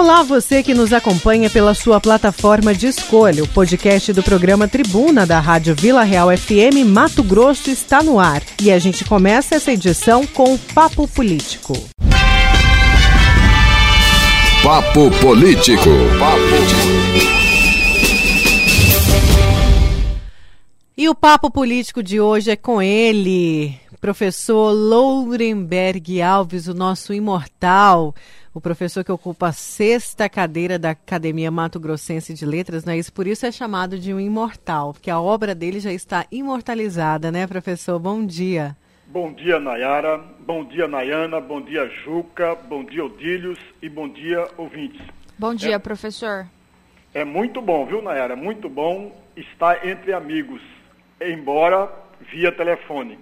Olá, você que nos acompanha pela sua plataforma de escolha. O podcast do programa Tribuna da Rádio Vila Real FM Mato Grosso está no ar. E a gente começa essa edição com o Papo Político. Papo Político. E o Papo Político de hoje é com ele, professor Lourenberg Alves, o nosso imortal o professor que ocupa a sexta cadeira da Academia Mato Grossense de Letras, não é isso? Por isso é chamado de um imortal, porque a obra dele já está imortalizada, né, professor? Bom dia. Bom dia, Nayara. Bom dia, Nayana. Bom dia, Juca. Bom dia, Odílios. E bom dia, ouvintes. Bom dia, é, professor. É muito bom, viu, Nayara? É muito bom estar entre amigos, embora via telefone.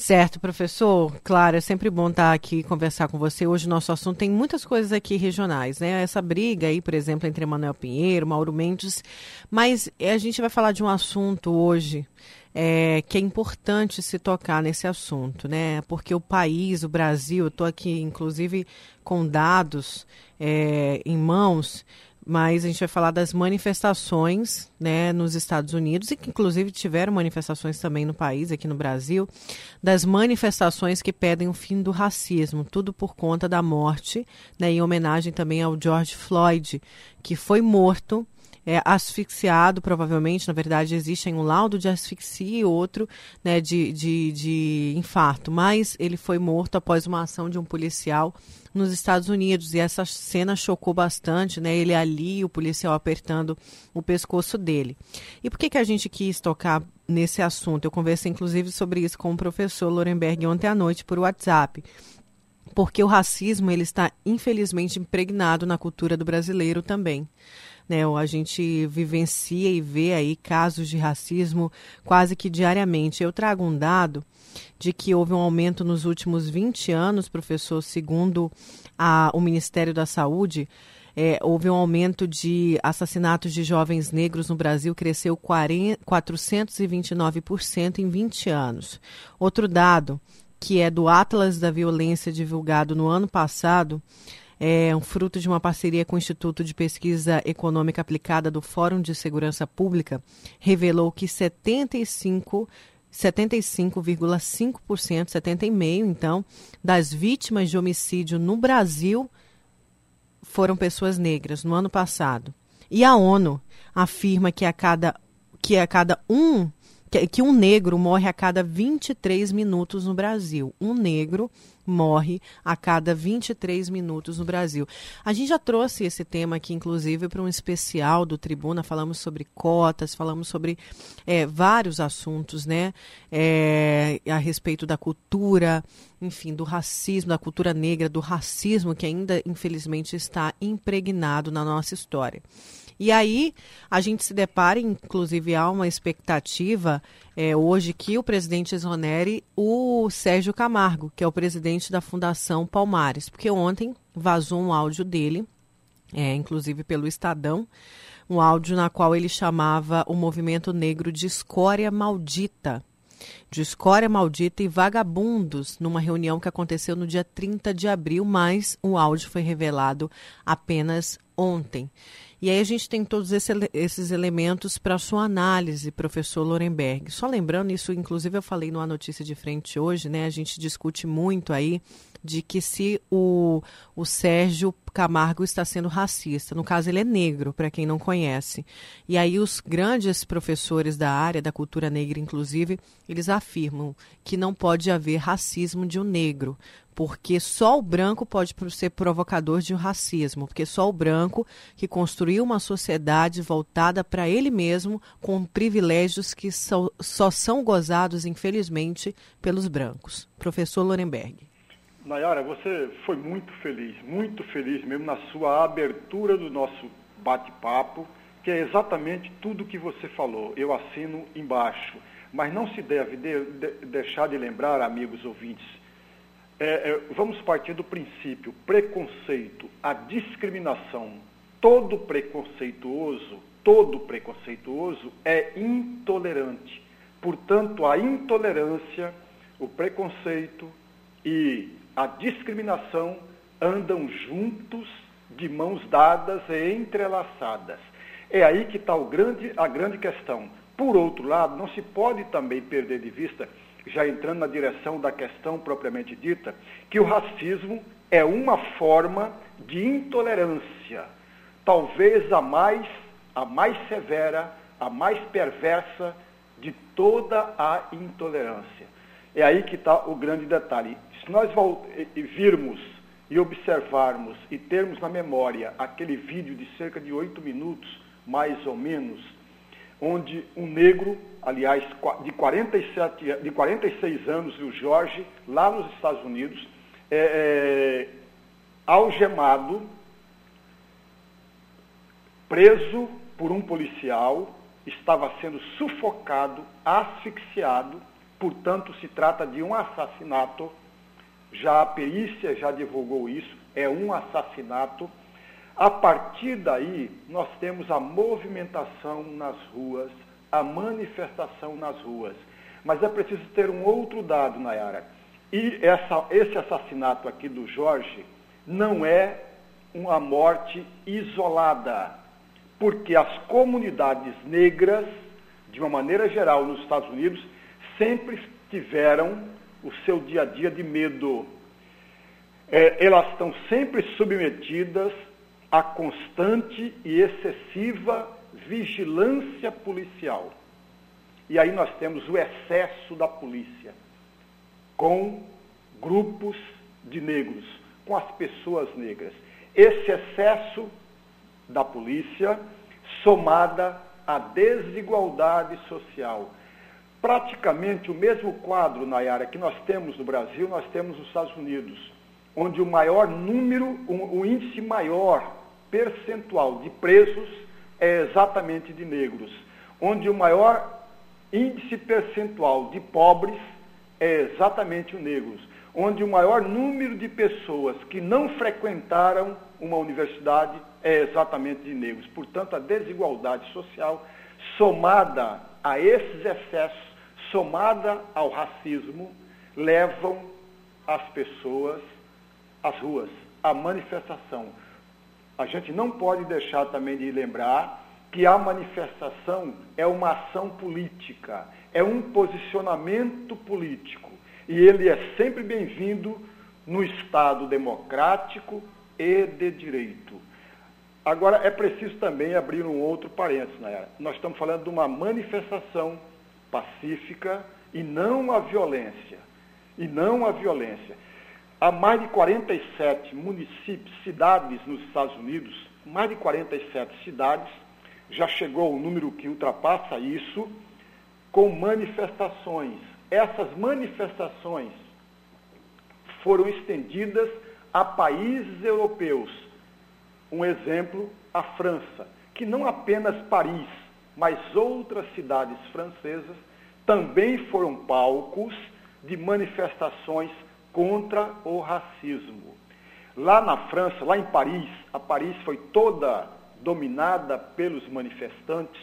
Certo, professor. Claro, é sempre bom estar aqui conversar com você. Hoje o nosso assunto tem muitas coisas aqui regionais, né? Essa briga aí, por exemplo, entre Manuel Pinheiro, Mauro Mendes, mas a gente vai falar de um assunto hoje é, que é importante se tocar nesse assunto, né? Porque o país, o Brasil, eu estou aqui inclusive com dados é, em mãos mas a gente vai falar das manifestações né, nos Estados Unidos, e que inclusive tiveram manifestações também no país, aqui no Brasil, das manifestações que pedem o fim do racismo, tudo por conta da morte, né, em homenagem também ao George Floyd, que foi morto é, asfixiado, provavelmente, na verdade, existe um laudo de asfixia e outro né, de, de, de infarto, mas ele foi morto após uma ação de um policial nos Estados Unidos. E essa cena chocou bastante, né? Ele ali, o policial apertando o pescoço dele. E por que, que a gente quis tocar nesse assunto? Eu conversei, inclusive, sobre isso com o professor Lorenberg ontem à noite por WhatsApp. Porque o racismo ele está, infelizmente, impregnado na cultura do brasileiro também. Né, a gente vivencia e vê aí casos de racismo quase que diariamente. Eu trago um dado de que houve um aumento nos últimos 20 anos, professor, segundo a, o Ministério da Saúde. É, houve um aumento de assassinatos de jovens negros no Brasil, cresceu 40, 429% em 20 anos. Outro dado, que é do Atlas da Violência divulgado no ano passado, é um fruto de uma parceria com o Instituto de Pesquisa Econômica Aplicada do Fórum de Segurança Pública, revelou que 75 75,5%, 70,5% então, das vítimas de homicídio no Brasil foram pessoas negras no ano passado. E a ONU afirma que a cada, que a cada um que, que um negro morre a cada 23 minutos no Brasil. Um negro morre a cada 23 minutos no Brasil. A gente já trouxe esse tema aqui, inclusive, para um especial do Tribuna. Falamos sobre cotas, falamos sobre é, vários assuntos, né? É, a respeito da cultura, enfim, do racismo, da cultura negra, do racismo que ainda, infelizmente, está impregnado na nossa história. E aí a gente se depara, inclusive há uma expectativa é, hoje que o presidente exonere o Sérgio Camargo, que é o presidente da Fundação Palmares, porque ontem vazou um áudio dele, é, inclusive pelo Estadão, um áudio na qual ele chamava o movimento negro de escória maldita de escória maldita e vagabundos numa reunião que aconteceu no dia 30 de abril, mas o áudio foi revelado apenas ontem. E aí a gente tem todos esse, esses elementos para sua análise, professor Lorenberg. Só lembrando, isso inclusive eu falei numa notícia de frente hoje, né? A gente discute muito aí de que se o, o Sérgio Camargo está sendo racista. No caso, ele é negro, para quem não conhece. E aí os grandes professores da área, da cultura negra, inclusive, eles afirmam que não pode haver racismo de um negro, porque só o branco pode ser provocador de racismo, porque só o branco que construiu uma sociedade voltada para ele mesmo, com privilégios que só, só são gozados, infelizmente, pelos brancos. Professor Lorenberg. Nayara, você foi muito feliz, muito feliz mesmo na sua abertura do nosso bate-papo, que é exatamente tudo que você falou. Eu assino embaixo. Mas não se deve de, de, deixar de lembrar, amigos ouvintes, é, é, vamos partir do princípio: preconceito, a discriminação, todo preconceituoso, todo preconceituoso é intolerante. Portanto, a intolerância, o preconceito e a discriminação andam juntos de mãos dadas e entrelaçadas. É aí que está grande, a grande questão. Por outro lado, não se pode também perder de vista, já entrando na direção da questão propriamente dita, que o racismo é uma forma de intolerância, talvez a mais, a mais severa, a mais perversa de toda a intolerância. É aí que está o grande detalhe. Se nós virmos e observarmos e termos na memória aquele vídeo de cerca de oito minutos, mais ou menos, onde um negro, aliás, de, 47, de 46 anos, o Jorge, lá nos Estados Unidos, é, é, algemado, preso por um policial, estava sendo sufocado, asfixiado, portanto se trata de um assassinato. Já a perícia já divulgou isso, é um assassinato. A partir daí, nós temos a movimentação nas ruas, a manifestação nas ruas. Mas é preciso ter um outro dado, Nayara. E essa, esse assassinato aqui do Jorge não é uma morte isolada porque as comunidades negras, de uma maneira geral nos Estados Unidos, sempre tiveram o seu dia a dia de medo. É, elas estão sempre submetidas a constante e excessiva vigilância policial. E aí nós temos o excesso da polícia com grupos de negros, com as pessoas negras. Esse excesso da polícia, somada à desigualdade social. Praticamente o mesmo quadro, Nayara, que nós temos no Brasil, nós temos nos Estados Unidos, onde o maior número, o, índice maior percentual de presos é exatamente de negros, onde o maior índice percentual de pobres é exatamente o negros, onde o maior número de pessoas que não frequentaram uma universidade é exatamente de negros. Portanto, a desigualdade social, somada a esses excessos, somada ao racismo, levam as pessoas às ruas, à manifestação. A gente não pode deixar também de lembrar que a manifestação é uma ação política, é um posicionamento político. E ele é sempre bem-vindo no Estado democrático e de direito. Agora, é preciso também abrir um outro parênteses, né? Nós estamos falando de uma manifestação pacífica e não a violência. E não a violência. Há mais de 47 municípios, cidades nos Estados Unidos, mais de 47 cidades, já chegou o um número que ultrapassa isso, com manifestações. Essas manifestações foram estendidas a países europeus um exemplo, a França, que não apenas Paris, mas outras cidades francesas também foram palcos de manifestações contra o racismo. Lá na França, lá em Paris, a Paris foi toda dominada pelos manifestantes.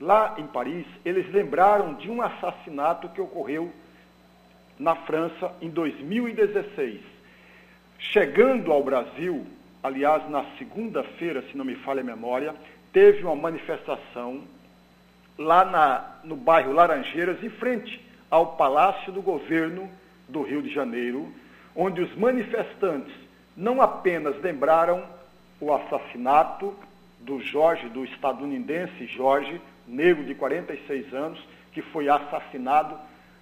Lá em Paris, eles lembraram de um assassinato que ocorreu na França em 2016. Chegando ao Brasil, aliás, na segunda-feira, se não me falha a memória, teve uma manifestação lá na, no bairro Laranjeiras, em frente ao Palácio do Governo do Rio de Janeiro, onde os manifestantes não apenas lembraram o assassinato do Jorge, do estadunidense Jorge, negro de 46 anos, que foi assassinado.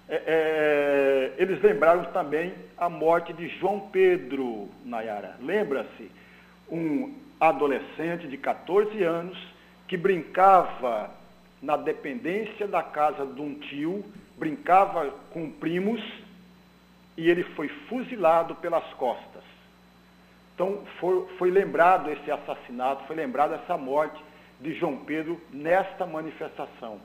É, é, eles lembraram também a morte de João Pedro Nayara. Lembra-se? um adolescente de 14 anos que brincava na dependência da casa de um tio, brincava com primos e ele foi fuzilado pelas costas. Então foi, foi lembrado esse assassinato, foi lembrado essa morte de João Pedro nesta manifestação.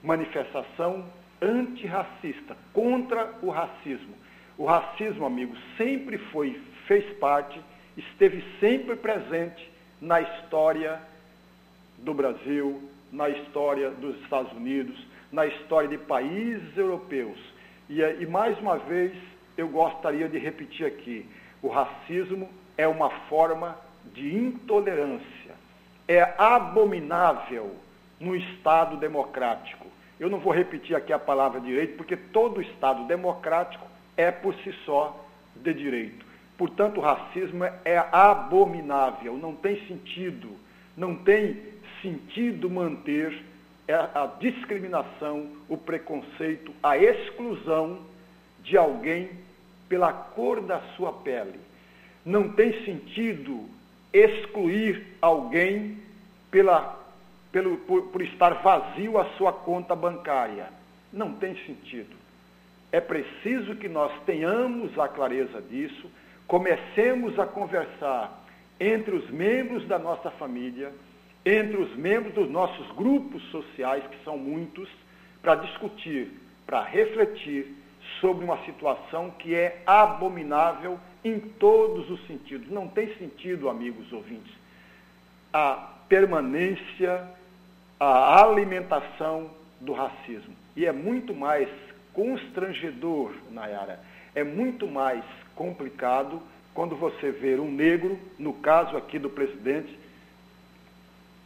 Manifestação antirracista, contra o racismo. O racismo, amigos, sempre foi, fez parte esteve sempre presente na história do Brasil, na história dos Estados Unidos, na história de países europeus. E, e mais uma vez, eu gostaria de repetir aqui: o racismo é uma forma de intolerância é abominável no Estado democrático. Eu não vou repetir aqui a palavra direito, porque todo Estado democrático é por si só de direito. Portanto, o racismo é abominável, não tem sentido, não tem sentido manter a discriminação, o preconceito, a exclusão de alguém pela cor da sua pele. Não tem sentido excluir alguém pela, pelo, por, por estar vazio a sua conta bancária. Não tem sentido. É preciso que nós tenhamos a clareza disso, comecemos a conversar entre os membros da nossa família, entre os membros dos nossos grupos sociais, que são muitos, para discutir, para refletir sobre uma situação que é abominável em todos os sentidos. Não tem sentido, amigos ouvintes, a permanência, a alimentação do racismo. E é muito mais constrangedor, Nayara, é muito mais complicado quando você vê um negro, no caso aqui do presidente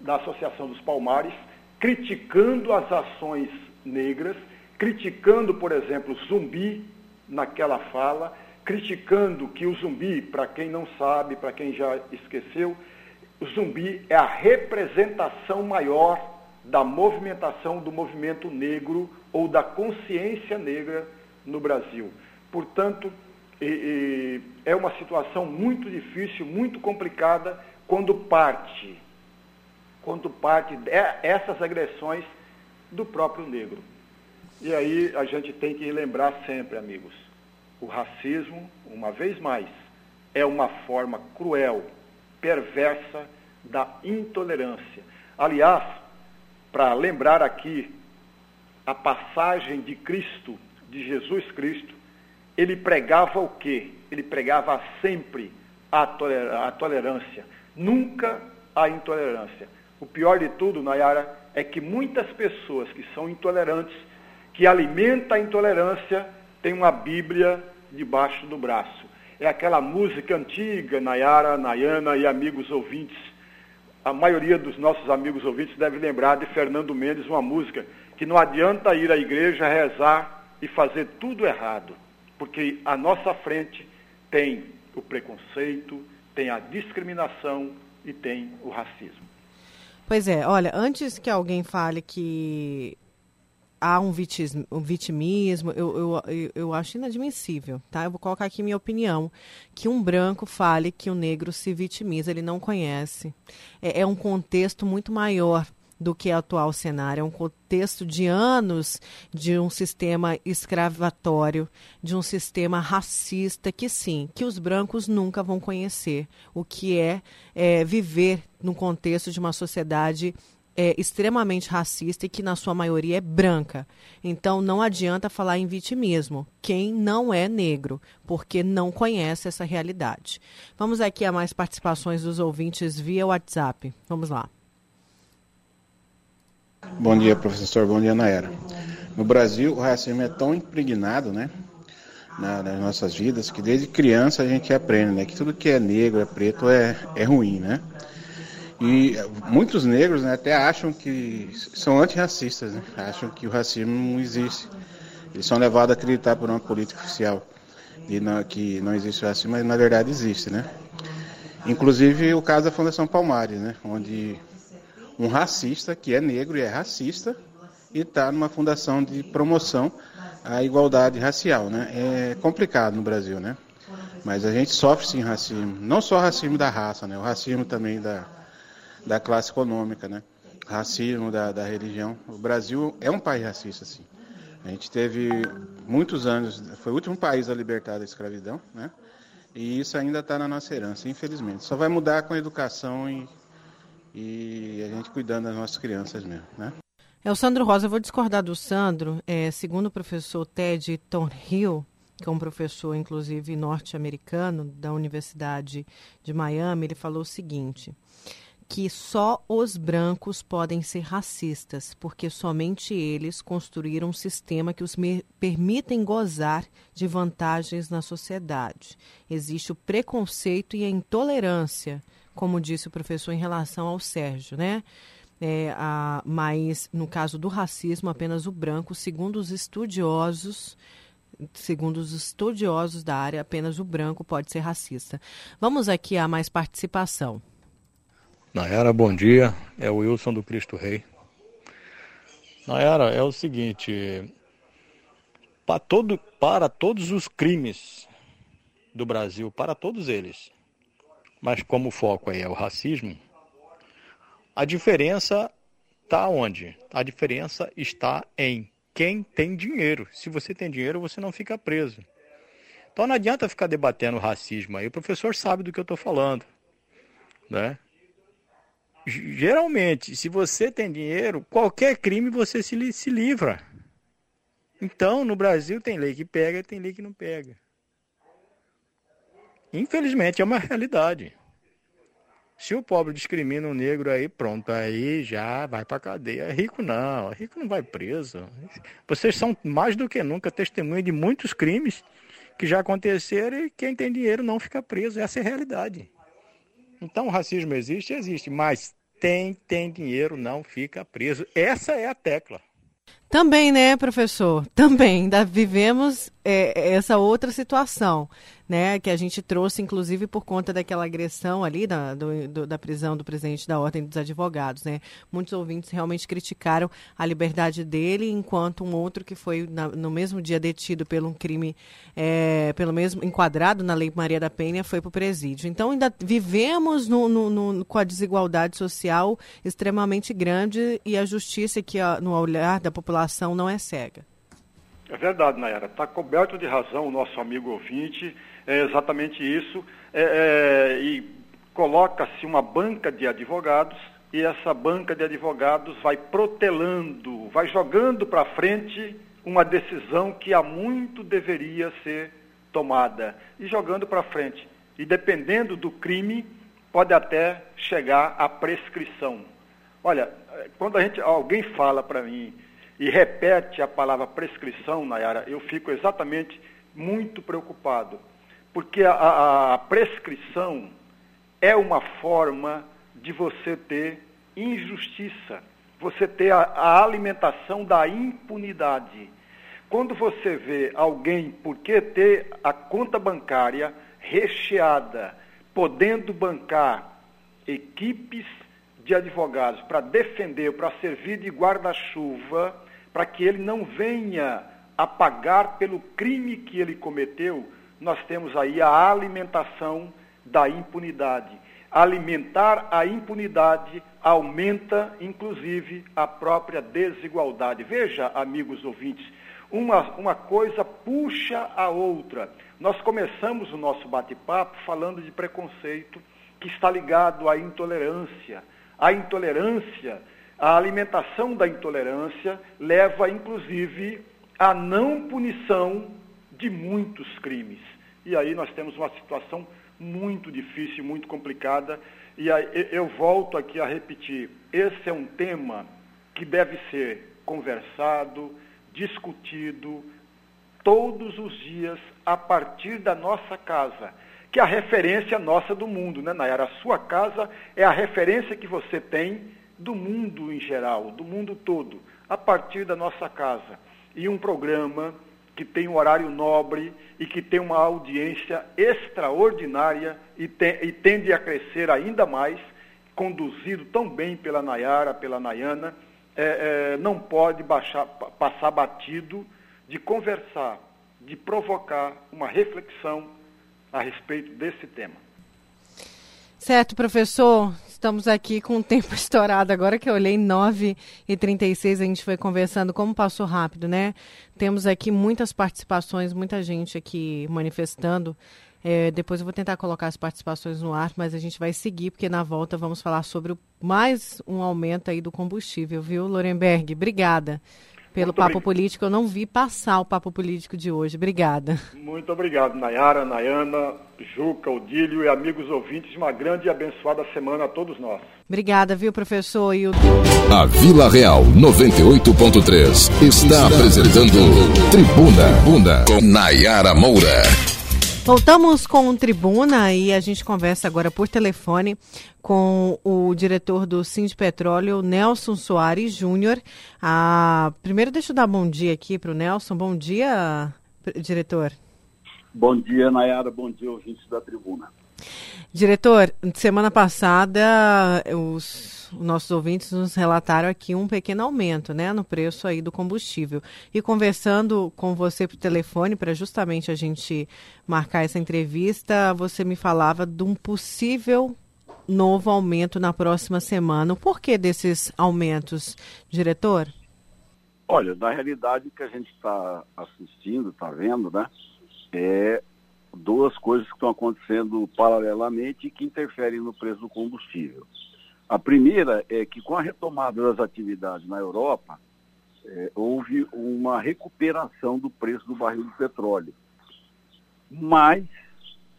da Associação dos Palmares, criticando as ações negras, criticando, por exemplo, zumbi naquela fala, criticando que o zumbi, para quem não sabe, para quem já esqueceu, o zumbi é a representação maior da movimentação do movimento negro ou da consciência negra no Brasil. Portanto, é uma situação muito difícil, muito complicada, quando parte, quando parte essas agressões do próprio negro. E aí a gente tem que lembrar sempre, amigos, o racismo, uma vez mais, é uma forma cruel, perversa da intolerância. Aliás, para lembrar aqui a passagem de Cristo, de Jesus Cristo, ele pregava o quê? Ele pregava sempre a, tolerância, nunca a intolerância. O pior de tudo, Nayara, é que muitas pessoas que são intolerantes, que alimentam a intolerância, têm uma Bíblia debaixo do braço. É aquela música antiga, Nayara, Nayana e amigos ouvintes. A maioria dos nossos amigos ouvintes deve lembrar de Fernando Mendes, uma música que não adianta ir à igreja, rezar e fazer tudo errado, porque à nossa frente tem o preconceito, tem a discriminação e tem o racismo. Pois é, olha, antes que alguém fale que há um, vitismo, um vitimismo, eu, eu, eu acho inadmissível, tá? Eu vou colocar aqui minha opinião, que um branco fale que o negro se vitimiza, ele não conhece. É, é um contexto muito maior do que o atual cenário. É um contexto de anos de um sistema escravatório, de um sistema racista que sim, que os brancos nunca vão conhecer. O que é, é viver no contexto de uma sociedade é extremamente racista e que na sua maioria é branca. Então não adianta falar em vitimismo. Quem não é negro, porque não conhece essa realidade. Vamos aqui a mais participações dos ouvintes via WhatsApp. Vamos lá. Bom dia, professor. Bom dia, Naera. No Brasil, o racismo é tão impregnado, né? nas nossas vidas, que desde criança a gente aprende, né? Que tudo que é negro, é preto, é, é ruim, né? E muitos negros né, até acham que são antirracistas, né? acham que o racismo não existe. Eles são levados a acreditar por uma política oficial e não, que não existe racismo, mas na verdade existe, né? Inclusive o caso da Fundação Palmares, né? Onde um racista, que é negro e é racista, e está numa fundação de promoção à igualdade racial, né? É complicado no Brasil, né? Mas a gente sofre sim racismo, não só racismo da raça, né? O racismo também da da classe econômica, né? Racismo da, da religião. O Brasil é um país racista, sim. A gente teve muitos anos, foi o último país a libertar da escravidão, né? E isso ainda está na nossa herança, infelizmente. Só vai mudar com a educação e, e a gente cuidando das nossas crianças mesmo, né? É o Sandro Rosa, eu vou discordar do Sandro. É, segundo o professor Ted Thornhill, que é um professor, inclusive, norte-americano da Universidade de Miami, ele falou o seguinte: que só os brancos podem ser racistas, porque somente eles construíram um sistema que os permitem gozar de vantagens na sociedade. Existe o preconceito e a intolerância, como disse o professor em relação ao Sérgio, né? É, a, mas no caso do racismo, apenas o branco, segundo os estudiosos, segundo os estudiosos da área, apenas o branco pode ser racista. Vamos aqui a mais participação. Nayara, bom dia. É o Wilson do Cristo Rei. Nayara, é o seguinte: para, todo, para todos os crimes do Brasil, para todos eles, mas como o foco aí é o racismo, a diferença está onde? A diferença está em quem tem dinheiro. Se você tem dinheiro, você não fica preso. Então não adianta ficar debatendo racismo aí. O professor sabe do que eu estou falando, né? Geralmente, se você tem dinheiro, qualquer crime você se, se livra. Então, no Brasil tem lei que pega e tem lei que não pega. Infelizmente, é uma realidade. Se o pobre discrimina o negro aí, pronto, aí já vai para cadeia. Rico não, rico não vai preso. Vocês são mais do que nunca testemunha de muitos crimes que já aconteceram e quem tem dinheiro não fica preso. Essa é a realidade. Então o racismo existe, existe, mas tem, tem dinheiro, não fica preso. Essa é a tecla. Também, né, professor? Também. Ainda vivemos é, essa outra situação né, que a gente trouxe, inclusive, por conta daquela agressão ali da, do, do, da prisão do presidente da Ordem dos Advogados. Né? Muitos ouvintes realmente criticaram a liberdade dele, enquanto um outro que foi na, no mesmo dia detido pelo um crime, é, pelo mesmo enquadrado na Lei Maria da Penha, foi para o presídio. Então, ainda vivemos no, no, no, com a desigualdade social extremamente grande e a justiça que, no olhar da população, não é cega. É verdade, Nayara. Está coberto de razão o nosso amigo ouvinte é exatamente isso, é, é, e coloca-se uma banca de advogados e essa banca de advogados vai protelando, vai jogando para frente uma decisão que há muito deveria ser tomada e jogando para frente. E dependendo do crime, pode até chegar à prescrição. Olha, quando a gente, alguém fala para mim e repete a palavra prescrição, Nayara, eu fico exatamente muito preocupado porque a, a, prescrição é uma forma de você ter injustiça, você ter a, a, alimentação da impunidade. Quando você vê alguém, porque ter a conta bancária recheada, podendo bancar equipes de advogados para defender, para servir de guarda-chuva, para que ele não venha a pagar pelo crime que ele cometeu, nós temos aí a alimentação da impunidade. Alimentar a impunidade aumenta, inclusive, a própria desigualdade. Veja, amigos ouvintes, uma, uma coisa puxa a outra. Nós começamos o nosso bate-papo falando de preconceito que está ligado à intolerância. A intolerância, a alimentação da intolerância leva, inclusive, à não punição de muitos crimes. E aí nós temos uma situação muito difícil, muito complicada. E aí eu volto aqui a repetir: esse é um tema que deve ser conversado, discutido todos os dias a partir da nossa casa, que é a referência nossa do mundo, né, Nayara? A sua casa é a referência que você tem do mundo em geral, do mundo todo, a partir da nossa casa. E um programa que tem um horário nobre e que tem uma audiência extraordinária e, e tende a crescer ainda mais, conduzido tão bem pela Nayara, pela Nayana, é, é, não pode baixar, passar batido de conversar, de provocar uma reflexão a respeito desse tema. Certo, professor. Estamos aqui com o tempo estourado. Agora que eu olhei 9 e 36 a gente foi conversando, como passou rápido, né? Temos aqui muitas participações, muita gente aqui manifestando. É, depois eu vou tentar colocar as participações no ar, mas a gente vai seguir, porque na volta vamos falar sobre mais um aumento aí do combustível, viu, Lorenberg? Obrigada. Pelo Muito Papo Político. Eu não vi passar o Papo Político de hoje. Obrigada. Muito obrigado, Nayara, Nayana, Juca, Odílio e amigos ouvintes. Uma grande e abençoada semana a todos nós. Obrigada, viu, professor? E o... A Vila Real 98.3 está apresentando Tribuna Bunda com Nayara Moura. Voltamos com o Tribuna e a gente conversa agora por telefone com o diretor do Sim de Petróleo, Nelson Soares Júnior. Ah, primeiro, deixa eu dar bom dia aqui para o Nelson. Bom dia, diretor. Bom dia, Nayara. Bom dia, ouvintes da Tribuna. Diretor, semana passada os nossos ouvintes nos relataram aqui um pequeno aumento né, no preço aí do combustível. E conversando com você por telefone, para justamente a gente marcar essa entrevista, você me falava de um possível novo aumento na próxima semana. O porquê desses aumentos, diretor? Olha, na realidade o que a gente está assistindo, está vendo, né, é duas coisas que estão acontecendo paralelamente e que interferem no preço do combustível. A primeira é que, com a retomada das atividades na Europa, é, houve uma recuperação do preço do barril de petróleo. Mas,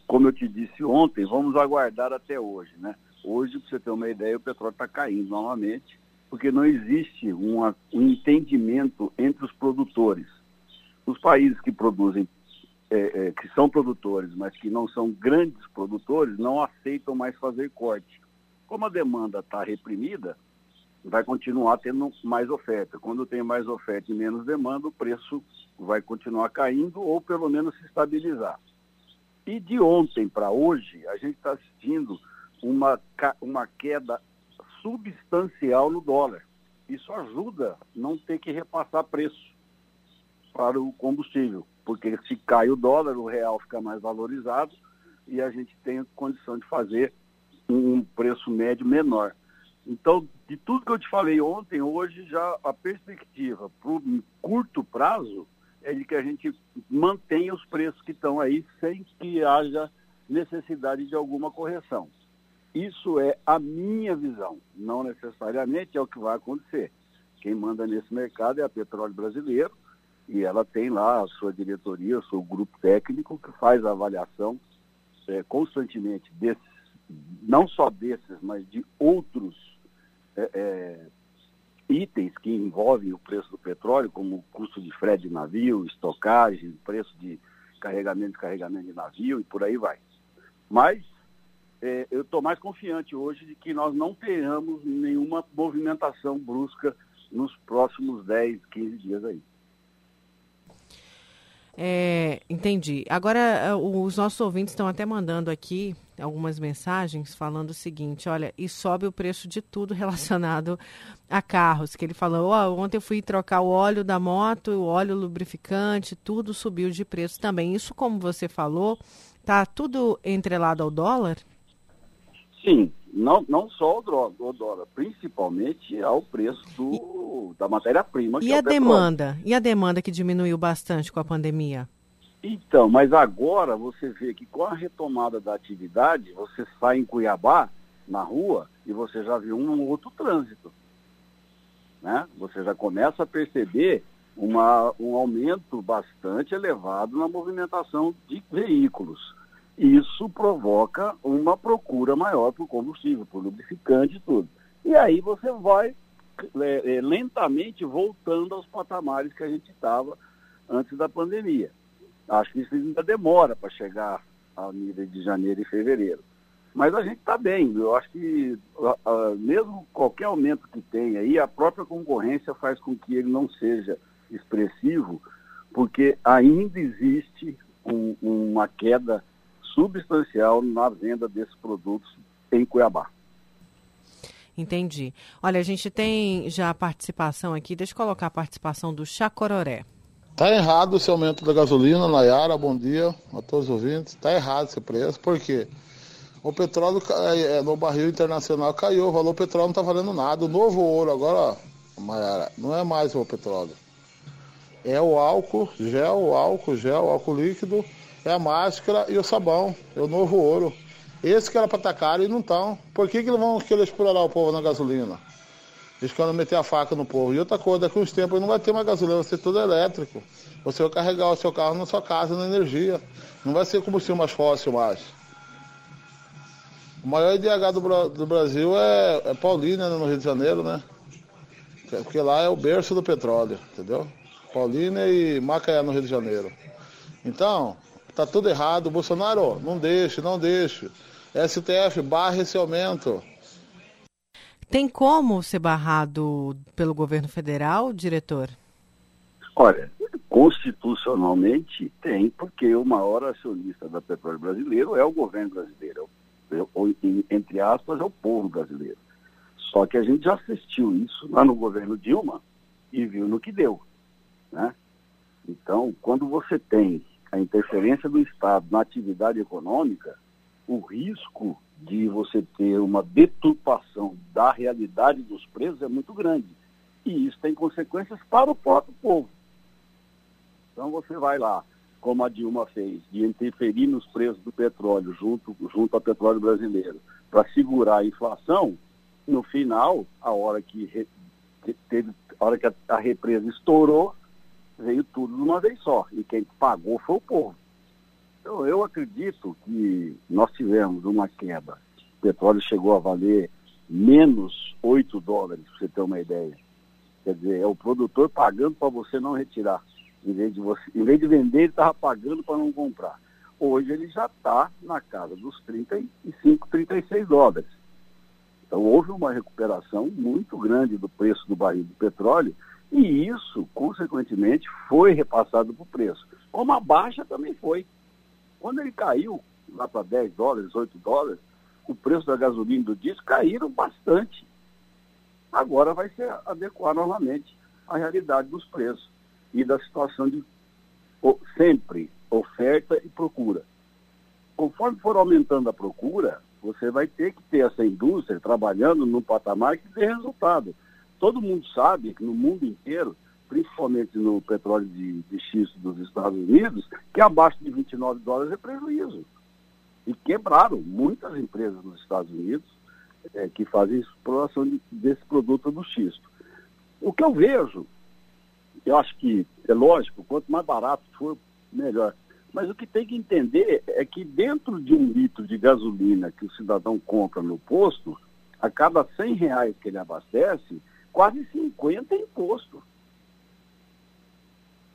como eu te disse ontem, vamos aguardar até hoje. Né? Hoje, para você ter uma ideia, o petróleo está caindo novamente, porque não existe uma, um entendimento entre os produtores. Os países que produzem, é, é, que são produtores, mas que não são grandes produtores, não aceitam mais fazer corte. Como a demanda está reprimida, vai continuar tendo mais oferta. Quando tem mais oferta e menos demanda, o preço vai continuar caindo ou pelo menos se estabilizar. E de ontem para hoje, a gente está assistindo uma, uma queda substancial no dólar. Isso ajuda não ter que repassar preço para o combustível, porque se cai o dólar, o real fica mais valorizado e a gente tem condição de fazer um preço médio menor. Então, de tudo que eu te falei ontem, hoje já a perspectiva para o curto prazo é de que a gente mantenha os preços que estão aí sem que haja necessidade de alguma correção. Isso é a minha visão, não necessariamente é o que vai acontecer. Quem manda nesse mercado é a Petróleo Brasileiro e ela tem lá a sua diretoria, o seu grupo técnico que faz a avaliação é, constantemente desses não só desses, mas de outros é, é, itens que envolvem o preço do petróleo, como o custo de frete de navio, estocagem, preço de carregamento e descarregamento de navio e por aí vai. Mas é, eu estou mais confiante hoje de que nós não tenhamos nenhuma movimentação brusca nos próximos 10, 15 dias aí. É, entendi. Agora, é, os nossos ouvintes estão até mandando aqui algumas mensagens falando o seguinte: olha, e sobe o preço de tudo relacionado a carros. Que ele falou: oh, ontem eu fui trocar o óleo da moto, o óleo lubrificante, tudo subiu de preço também. Isso, como você falou, tá tudo entrelado ao dólar? Sim, não, não só o dólar, principalmente ao preço do, e, da matéria-prima. E é a demanda? E a demanda que diminuiu bastante com a pandemia? Então, mas agora você vê que com a retomada da atividade, você sai em Cuiabá, na rua, e você já viu um outro trânsito. Né? Você já começa a perceber uma, um aumento bastante elevado na movimentação de veículos isso provoca uma procura maior por combustível, por lubrificante e tudo. E aí você vai é, é, lentamente voltando aos patamares que a gente estava antes da pandemia. Acho que isso ainda demora para chegar ao nível de janeiro e fevereiro. Mas a gente está bem. Eu acho que mesmo qualquer aumento que tenha aí, a própria concorrência faz com que ele não seja expressivo, porque ainda existe um, uma queda substancial na venda desses produtos em Cuiabá. Entendi. Olha, a gente tem já a participação aqui, deixa eu colocar a participação do Chacororé. Tá errado esse aumento da gasolina, Nayara, bom dia a todos os ouvintes. Tá errado esse preço, por quê? O petróleo é, no barril internacional caiu, o valor do petróleo não está valendo nada. O novo ouro agora, Nayara, não é mais o petróleo. É o álcool, gel, o álcool, gel, álcool líquido é a máscara e o sabão, é o novo ouro. Esse que era para estar caro e não estão. Por que, que eles vão querer explorar o povo na gasolina? Eles querem meter a faca no povo. E outra coisa, daqui uns tempos não vai ter mais gasolina, vai ser tudo elétrico. Você vai carregar o seu carro na sua casa, na energia. Não vai ser combustível mais fóssil mais. O maior IDH do, do Brasil é, é Paulínia, né, no Rio de Janeiro, né? Porque lá é o berço do petróleo, entendeu? Paulínia e Macaé, no Rio de Janeiro. Então, tá tudo errado. Bolsonaro, não deixe, não deixe. STF, barra esse aumento. Tem como ser barrado pelo governo federal, diretor? Olha, constitucionalmente tem, porque o maior acionista da Petróleo Brasileiro é o governo brasileiro, ou, entre aspas, é o povo brasileiro. Só que a gente já assistiu isso lá no governo Dilma e viu no que deu. Né? Então, quando você tem a interferência do Estado na atividade econômica, o risco de você ter uma deturpação da realidade dos preços é muito grande. E isso tem consequências para o próprio povo. Então você vai lá, como a Dilma fez, de interferir nos preços do petróleo junto, junto ao petróleo brasileiro, para segurar a inflação, no final, a hora que, teve, a, hora que a, a represa estourou, veio tudo de uma vez só. E quem pagou foi o povo. Então, eu acredito que nós tivemos uma queda. O petróleo chegou a valer menos 8 dólares, para você ter uma ideia. Quer dizer, é o produtor pagando para você não retirar. Em vez de, você, em vez de vender, ele estava pagando para não comprar. Hoje ele já está na casa dos 35, 36 dólares. Então houve uma recuperação muito grande do preço do barril do petróleo e isso, consequentemente, foi repassado para o preço. Como a baixa também foi. Quando ele caiu lá para 10 dólares, 8 dólares, o preço da gasolina e do diesel caíram bastante. Agora vai ser adequar novamente à realidade dos preços e da situação de sempre oferta e procura. Conforme for aumentando a procura, você vai ter que ter essa indústria trabalhando num patamar que dê resultado. Todo mundo sabe que no mundo inteiro, principalmente no petróleo de, de xisto dos Estados Unidos, que abaixo de 29 dólares é prejuízo. E quebraram muitas empresas nos Estados Unidos é, que fazem exploração de, desse produto do xisto. O que eu vejo, eu acho que é lógico, quanto mais barato for, melhor. Mas o que tem que entender é que dentro de um litro de gasolina que o cidadão compra no posto, a cada 100 reais que ele abastece, quase 50 é imposto.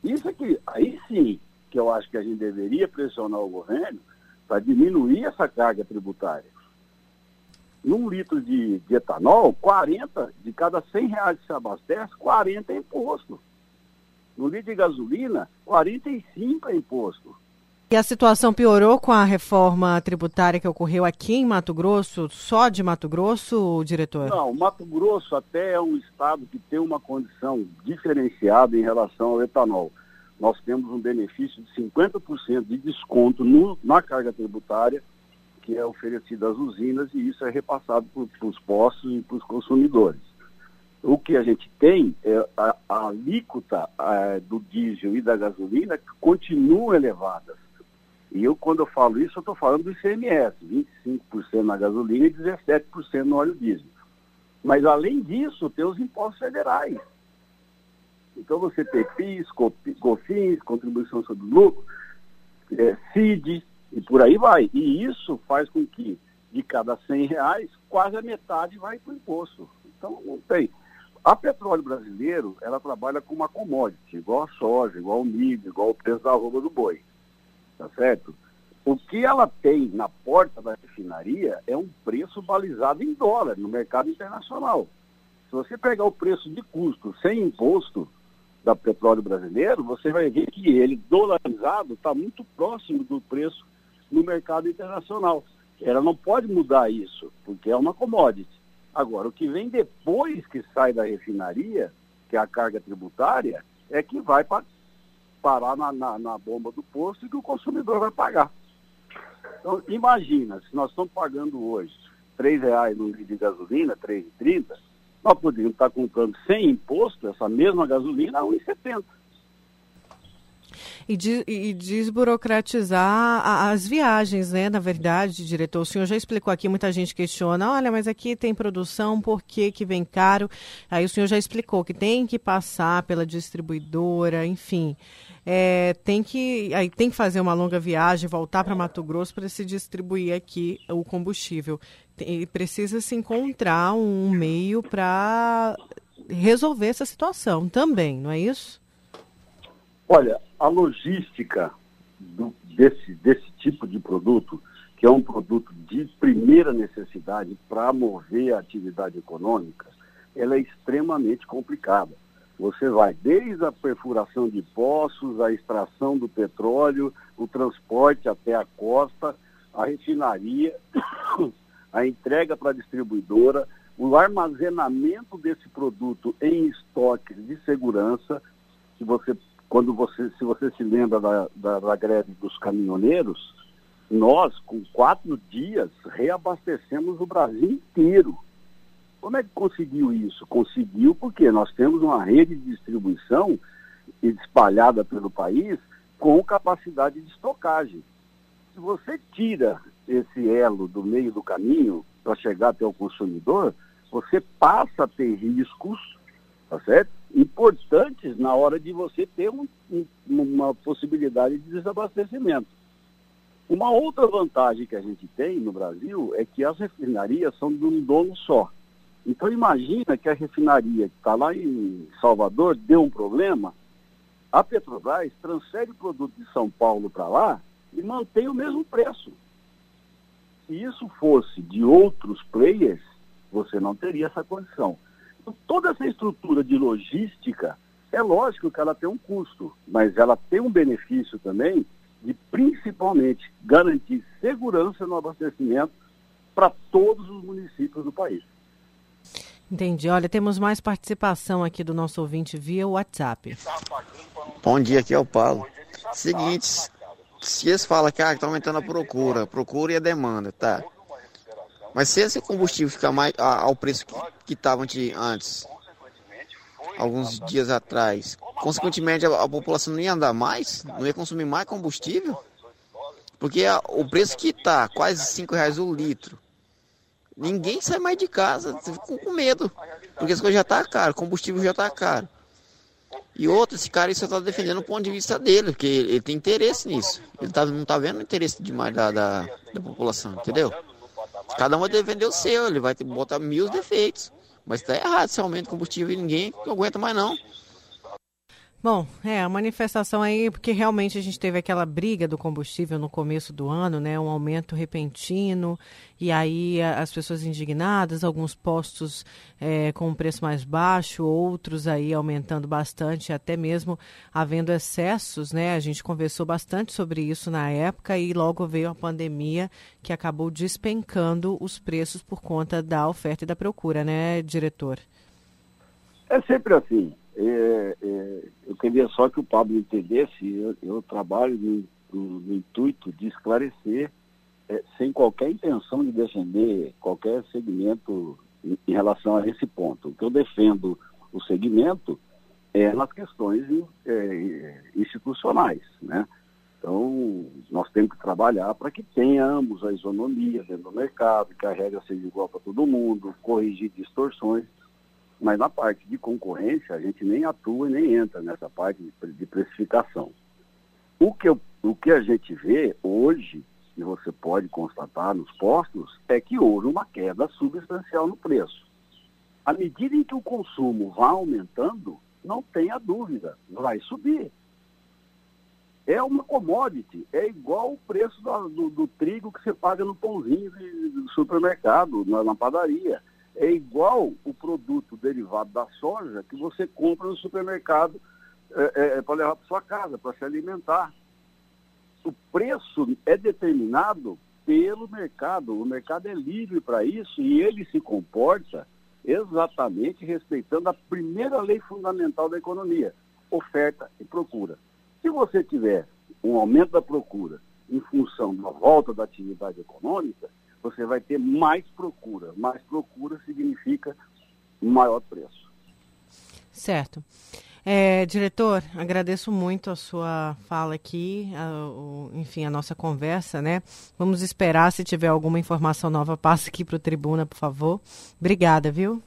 Isso aqui, aí sim, que eu acho que a gente deveria pressionar o governo para diminuir essa carga tributária. Num litro de, de, etanol, 40, de cada 100 reais que se abastece, 40 é imposto. No litro de gasolina, 45 é imposto. E a situação piorou com a reforma tributária que ocorreu aqui em Mato Grosso, só de Mato Grosso, diretor? Não, Mato Grosso até é um estado que tem uma condição diferenciada em relação ao etanol. Nós temos um benefício de 50% de desconto no, na carga tributária que é oferecida às usinas e isso é repassado para os postos e para os consumidores. O que a gente tem é a, a alíquota a, é, do diesel e da gasolina que continuam elevadas e eu, quando eu falo isso, eu estou falando do ICMS, 25% na gasolina e 17% no óleo diesel. Mas, além disso, tem os impostos federais. Então, você tem PIS, COFINS, contribuição sobre o lucro, é, CID, e por aí vai. E isso faz com que, de cada 100 reais, quase a metade vai para o imposto. Então, não tem. A petróleo brasileiro, ela trabalha com uma commodity, igual a soja, igual o milho, igual o preço da roupa do boi tá certo? O que ela tem na porta da refinaria é um preço balizado em dólar no mercado internacional. Se você pegar o preço de custo sem imposto da petróleo brasileiro, você vai ver que ele, dolarizado, está muito próximo do preço no mercado internacional. Ela não pode mudar isso, porque é uma commodity. Agora, o que vem depois que sai da refinaria, que é a carga tributária, é que vai para parar na, na, na, bomba do posto e que o consumidor vai pagar. Então, imagina, se nós estamos pagando hoje R$ reais no litro de gasolina, R$ 3,30, nós poderíamos estar comprando sem imposto essa mesma gasolina a R$ 1,70. E, de, e desburocratizar as viagens, né? Na verdade, diretor, o senhor já explicou aqui, muita gente questiona, olha, mas aqui tem produção, por que, que vem caro? Aí o senhor já explicou que tem que passar pela distribuidora, enfim. É, tem que aí tem que fazer uma longa viagem, voltar para Mato Grosso para se distribuir aqui o combustível. Tem, precisa se encontrar um meio para resolver essa situação também, não é isso? Olha, a logística do, desse, desse tipo de produto, que é um produto de primeira necessidade para mover a atividade econômica, ela é extremamente complicada. Você vai desde a perfuração de poços, a extração do petróleo, o transporte até a costa, a refinaria, a entrega para a distribuidora, o armazenamento desse produto em estoques de segurança, se você, quando você, se você se lembra da, da, da greve dos caminhoneiros, nós, com quatro dias, reabastecemos o Brasil inteiro. Como é que conseguiu isso? Conseguiu porque nós temos uma rede de distribuição espalhada pelo país com capacidade de estocagem. Se você tira esse elo do meio do caminho para chegar até o consumidor, você passa a ter riscos, tá certo? Importantes na hora de você ter um, um, uma possibilidade de desabastecimento. Uma outra vantagem que a gente tem no Brasil é que as refinarias são de um dono só. Então imagina que a refinaria que está lá em Salvador deu um problema, a Petrobras transfere o produto de São Paulo para lá e mantém o mesmo preço. Se isso fosse de outros players, você não teria essa condição. Então, toda essa estrutura de logística, é lógico que ela tem um custo, mas ela tem um benefício também de principalmente garantir segurança no abastecimento para todos os municípios do país. Entendi. Olha, temos mais participação aqui do nosso ouvinte via WhatsApp. Bom dia, aqui é o Paulo. Seguinte, se eles falam que ah, está aumentando a procura, procura e a demanda, tá? Mas se esse combustível ficar mais ao preço que estava antes, alguns dias atrás, consequentemente a, a, população não ia andar mais, não ia consumir mais combustível, porque a, o preço que está, quase 5 reais o litro, Ninguém sai mais de casa, fica com medo. Porque as coisas já tá caro, combustível já tá caro. E outro, esse cara só está defendendo o ponto de vista dele, porque ele tem interesse nisso. Ele tá, não está vendo o interesse demais da, da, da, população, entendeu? Cada um vai defender o seu, ele vai botar mil defeitos. Mas está errado se aumenta o combustível e ninguém aguenta mais não. Bom, é, a manifestação aí, porque realmente a gente teve aquela briga do combustível no começo do ano, né? Um aumento repentino, e aí as pessoas indignadas, alguns postos é, com um preço mais baixo, outros aí aumentando bastante, até mesmo havendo excessos, né? A gente conversou bastante sobre isso na época e logo veio a pandemia que acabou despencando os preços por conta da oferta e da procura, né, diretor? É sempre assim. É, é, eu queria só que o Pablo entendesse, eu, eu trabalho no, no, no, intuito de esclarecer, é, sem qualquer intenção de defender qualquer segmento em, em, relação a esse ponto. O que eu defendo o segmento é nas questões é, institucionais, né? Então, nós temos que trabalhar para que tenhamos a isonomia dentro do mercado, que a regra seja igual para todo mundo, corrigir distorções. Mas na parte de concorrência, a gente nem atua e nem entra nessa parte de precificação. O que, eu, o que a gente vê hoje, e você pode constatar nos postos, é que houve uma queda substancial no preço. À medida em que o consumo vai aumentando, não tenha dúvida, vai subir. É uma commodity, é igual o preço do, do, do trigo que você paga no pãozinho do supermercado, na, na padaria é igual o produto derivado da soja que você compra no supermercado é, é, é para levar para sua casa, para se alimentar. O preço é determinado pelo mercado. O mercado é livre para isso e ele se comporta exatamente respeitando a primeira lei fundamental da economia, oferta e procura. Se você tiver um aumento da procura em função da volta da atividade econômica, você vai ter mais procura. Mais procura significa maior preço. Certo. É, diretor, agradeço muito a sua fala aqui, a, o, enfim, a nossa conversa, né? Vamos esperar, se tiver alguma informação nova, passe aqui para o Tribuna, por favor. Obrigada, viu?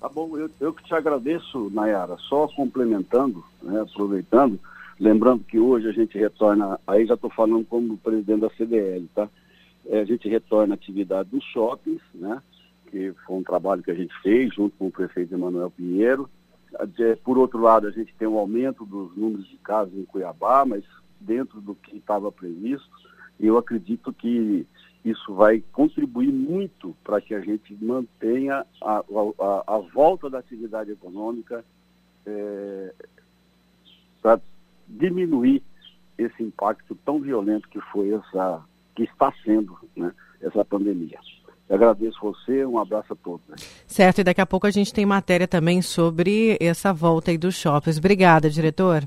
Tá bom, eu, eu que te agradeço, Nayara. Só complementando, né, aproveitando, lembrando que hoje a gente retorna, aí já estou falando como presidente da CDL, tá? É, a gente retorna a atividade dos shoppings, né? Que foi um trabalho que a gente fez junto com o prefeito Emanuel Pinheiro. Por outro lado, a gente tem um aumento dos números de casos em Cuiabá, mas dentro do que estava previsto. E eu acredito que isso vai contribuir muito para que a gente mantenha a, a, a volta da atividade econômica é, para diminuir esse impacto tão violento que foi essa, que está sendo né, essa pandemia. Eu agradeço você, um abraço a todos. Né? Certo, e daqui a pouco a gente tem matéria também sobre essa volta aí dos shoppings. Obrigada, diretor.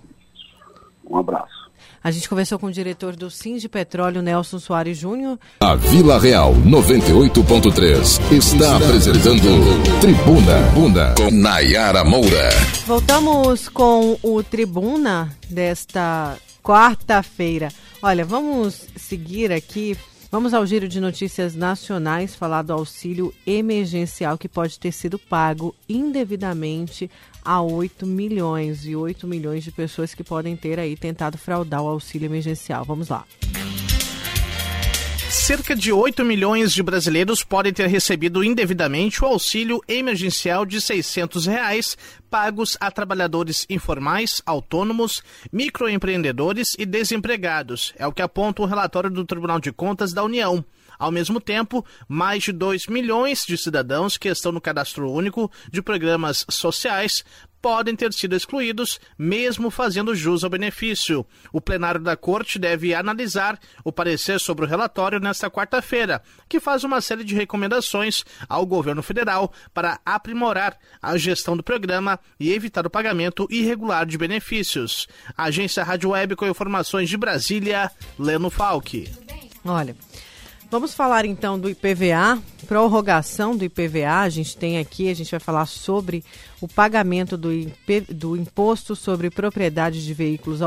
Um abraço. A gente conversou com o diretor do Sim de Petróleo, Nelson Soares Júnior. A Vila Real 98.3 está apresentando Tribuna Bunda com Nayara Moura. Voltamos com o Tribuna desta quarta-feira. Olha, vamos seguir aqui Vamos ao giro de notícias nacionais, falar do auxílio emergencial que pode ter sido pago indevidamente a 8 milhões e 8 milhões de pessoas que podem ter aí tentado fraudar o auxílio emergencial. Vamos lá. Cerca de 8 milhões de brasileiros podem ter recebido indevidamente o auxílio emergencial de 600 reais pagos a trabalhadores informais, autônomos, microempreendedores e desempregados. É o que aponta o relatório do Tribunal de Contas da União. Ao mesmo tempo, mais de 2 milhões de cidadãos que estão no cadastro único de programas sociais podem ter sido excluídos, mesmo fazendo jus ao benefício. O plenário da Corte deve analisar o parecer sobre o relatório nesta quarta-feira, que faz uma série de recomendações ao governo federal para aprimorar a gestão do programa e evitar o pagamento irregular de benefícios. Agência Rádio Web com informações de Brasília, Leno Falck. Olha, Vamos falar então do IPVA, prorrogação do IPVA. A gente tem aqui, a gente vai falar sobre o pagamento do, IP, do Imposto sobre Propriedade de Veículos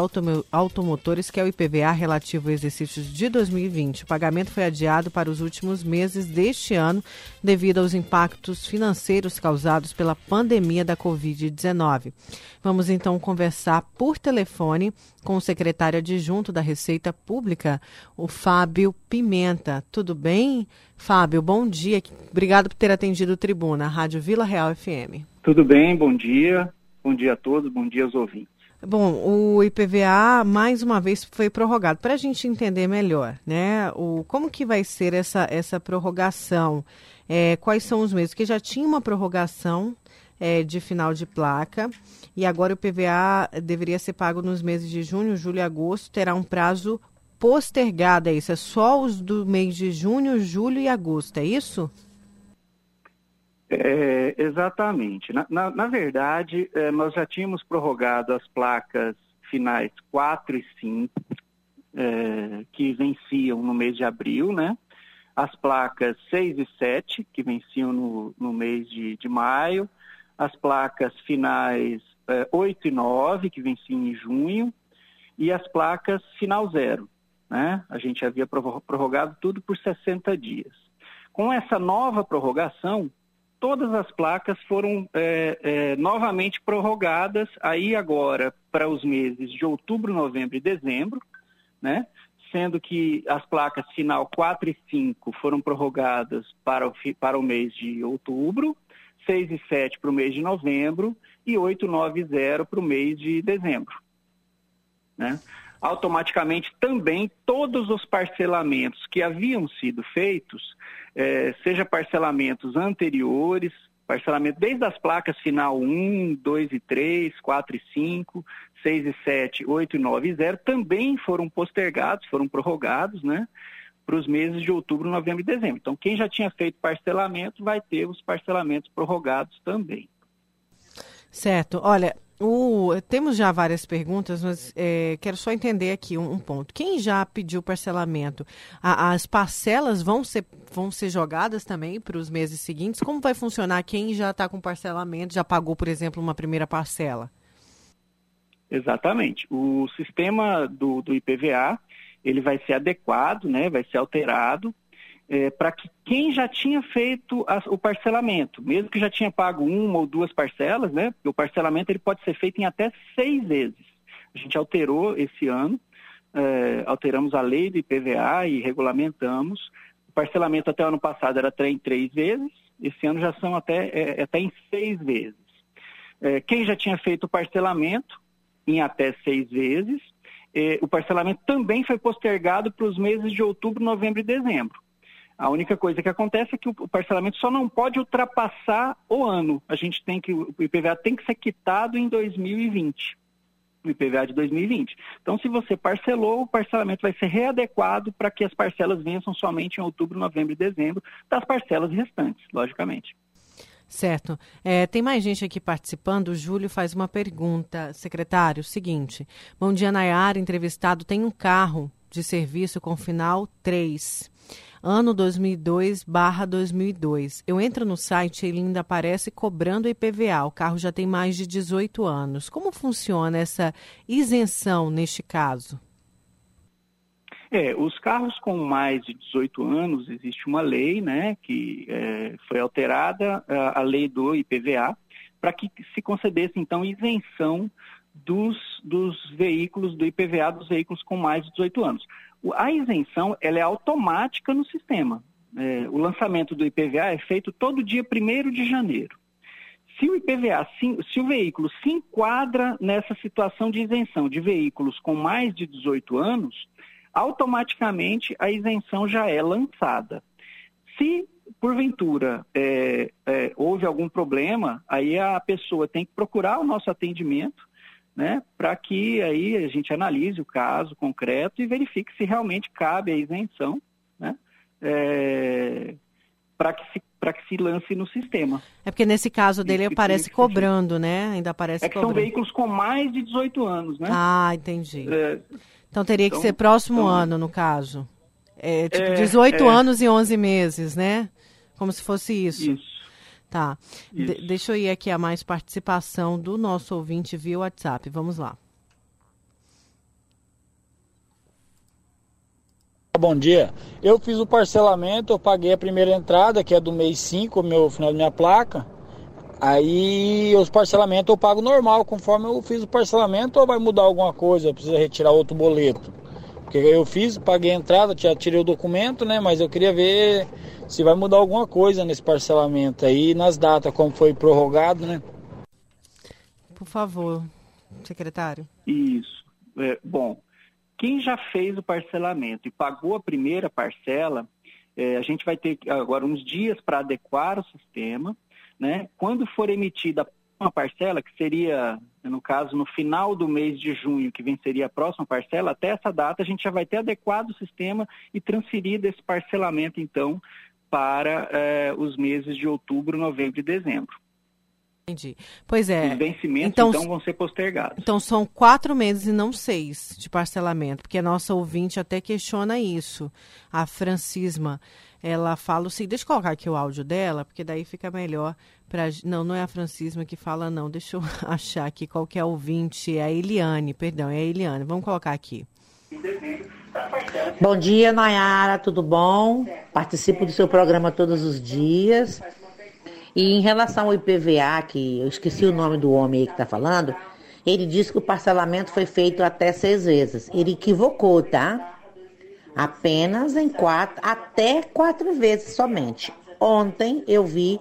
Automotores, que é o IPVA relativo ao exercício de 2020. O pagamento foi adiado para os últimos meses deste ano devido aos impactos financeiros causados pela pandemia da Covid-19. Vamos então conversar por telefone com o secretário adjunto da Receita Pública, o Fábio Pimenta. Tudo bem? Fábio, bom dia. Obrigado por ter atendido o Tribuna, Rádio Vila Real FM. Tudo bem, bom dia. Bom dia a todos, bom dia aos ouvintes. Bom, o IPVA mais uma vez foi prorrogado. Para a gente entender melhor, né? O, como que vai ser essa, essa prorrogação? É, quais são os meses? Porque já tinha uma prorrogação é, de final de placa. E agora o PVA deveria ser pago nos meses de junho, julho e agosto. Terá um prazo postergado, é isso? É só os do mês de junho, julho e agosto, é isso? É, exatamente. Na, na, na verdade, é, nós já tínhamos prorrogado as placas finais 4 e 5, é, que venciam no mês de abril, né? As placas 6 e 7, que venciam no, no mês de, de maio, as placas finais é, 8 e 9, que venciam em junho, e as placas final zero. Né? A gente havia prorrogado tudo por 60 dias. Com essa nova prorrogação, todas as placas foram é, é, novamente prorrogadas, aí agora para os meses de outubro, novembro e dezembro, né? sendo que as placas final 4 e 5 foram prorrogadas para o, para o mês de outubro, 6 e 7 para o mês de novembro e 8, 9 e 0 para o mês de dezembro. Né? Automaticamente também todos os parcelamentos que haviam sido feitos, eh, seja parcelamentos anteriores, parcelamento desde as placas final 1, 2 e 3, 4 e 5, 6 e 7, 8 e 9 e 0, também foram postergados, foram prorrogados, né? para os meses de outubro, novembro e dezembro. Então, quem já tinha feito parcelamento vai ter os parcelamentos prorrogados também. Certo. Olha, o, temos já várias perguntas, mas é, quero só entender aqui um, um, ponto. Quem já pediu parcelamento, a, as parcelas vão ser, vão ser jogadas também para os meses seguintes? Como vai funcionar quem já está com parcelamento, já pagou, por exemplo, uma primeira parcela? Exatamente. O sistema do, do IPVA ele vai ser adequado, né, vai ser alterado é, para que quem já tinha feito o parcelamento, mesmo que já tinha pago uma ou duas parcelas, né, o parcelamento ele pode ser feito em até seis vezes. A gente alterou esse ano, é, alteramos a lei do IPVA e regulamentamos. O parcelamento até o ano passado era até em três vezes, esse ano já são até, é, até em seis vezes. É, quem já tinha feito o parcelamento em até seis vezes, é, o parcelamento também foi postergado para os meses de outubro, novembro e dezembro. A única coisa que acontece é que o parcelamento só não pode ultrapassar o ano. A gente tem que o IPVA tem que ser quitado em 2020. O IPVA de 2020. Então, se você parcelou, o parcelamento vai ser readequado para que as parcelas vençam somente em outubro, novembro e dezembro, das parcelas restantes, logicamente. Certo. É, tem mais gente aqui participando. O Júlio faz uma pergunta. Secretário, seguinte. Bom dia, Nayara. Entrevistado tem um carro de serviço com final 3 ano 2002 barra 2002. Eu entro no site e ele ainda aparece cobrando IPVA. O carro já tem mais de 18 anos. Como funciona essa isenção neste caso? É, os carros com mais de 18 anos, existe uma lei, né, que é, foi alterada, a, a lei do IPVA, para que se concedesse, então, isenção dos, dos veículos, do IPVA dos veículos com mais de 18 anos. A isenção ela é automática no sistema. É, o lançamento do IPVA é feito todo dia 1 de janeiro. Se o IPVA, se, o veículo se enquadra nessa situação de isenção de veículos com mais de 18 anos, automaticamente a isenção já é lançada. Se, porventura, é, é, houve algum problema, aí a pessoa tem que procurar o nosso atendimento né, para que aí a gente analise o caso concreto e verifique se realmente cabe a isenção, né, é, para que se para que se lance no sistema. É porque nesse caso dele aparece cobrando, né? Ainda aparece É que cobrando. são veículos com mais de 18 anos, né? Ah, entendi. É, então teria que então, ser próximo então, ano, no caso. É, tipo, é, 18 é. anos e 11 meses, né? Como se fosse isso. Isso. Tá. De deixa eu ir aqui a mais participação do nosso ouvinte via WhatsApp. Vamos lá. Bom dia. Eu fiz o parcelamento, eu paguei a primeira entrada, que é do mês 5, meu final da minha placa. Aí os parcelamentos eu pago normal, conforme eu fiz o parcelamento, ou vai mudar alguma coisa, precisa retirar outro boleto. Porque eu fiz, paguei a entrada, já tirei o documento, né? Mas eu queria ver se vai mudar alguma coisa nesse parcelamento aí, nas datas, como foi prorrogado, né? Por favor, secretário. Isso. É, bom, quem já fez o parcelamento e pagou a primeira parcela, é, a gente vai ter agora uns dias para adequar o sistema, né? Quando for emitida uma parcela, que seria, no caso, no final do mês de junho, que venceria a próxima parcela, até essa data a gente já vai ter adequado o sistema e transferido esse parcelamento, então, para eh, os meses de outubro, novembro e dezembro. Entendi. Pois é. Os vencimentos, então, então, vão ser postergados. Então, são quatro meses e não seis de parcelamento, porque a nossa ouvinte até questiona isso. A Francisma, ela fala o seguinte, deixa eu colocar aqui o áudio dela, porque daí fica melhor para... Não, não é a Francisma que fala, não. Deixa eu achar aqui qual que é a ouvinte. É a Eliane, perdão, é a Eliane. Vamos colocar aqui. Bom dia, Nayara, tudo bom? Participo do seu programa todos os dias. E em relação ao IPVA, que eu esqueci o nome do homem aí que está falando, ele disse que o parcelamento foi feito até seis vezes. Ele equivocou, tá? Apenas em quatro, até quatro vezes somente. Ontem eu vi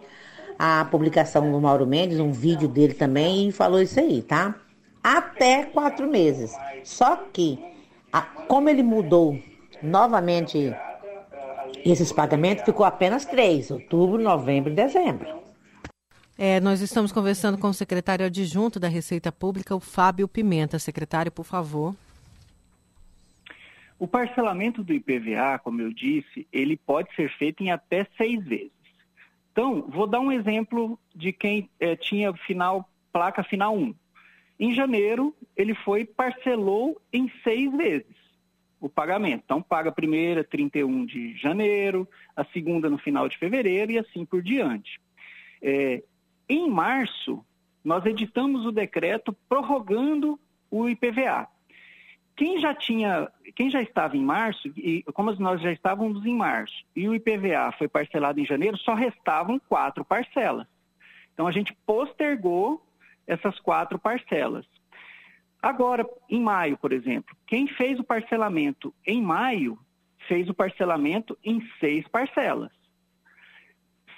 a publicação do Mauro Mendes, um vídeo dele também, e falou isso aí, tá? Até quatro meses. Só que como ele mudou novamente esses pagamentos, ficou apenas três: outubro, novembro e dezembro. É, nós estamos conversando com o secretário adjunto da Receita Pública, o Fábio Pimenta. Secretário, por favor. O parcelamento do IPVA, como eu disse, ele pode ser feito em até seis vezes. Então, vou dar um exemplo de quem é, tinha final, placa final 1. Em janeiro, ele foi parcelou em seis vezes o pagamento. Então, paga a primeira, 31 de janeiro, a segunda no final de fevereiro e assim por diante. É, em março, nós editamos o decreto prorrogando o IPVA. Quem já tinha, quem já estava em março, e como nós já estávamos em março, e o IPVA foi parcelado em janeiro, só restavam quatro parcelas. Então a gente postergou essas quatro parcelas. Agora, em maio, por exemplo, quem fez o parcelamento em maio fez o parcelamento em seis parcelas.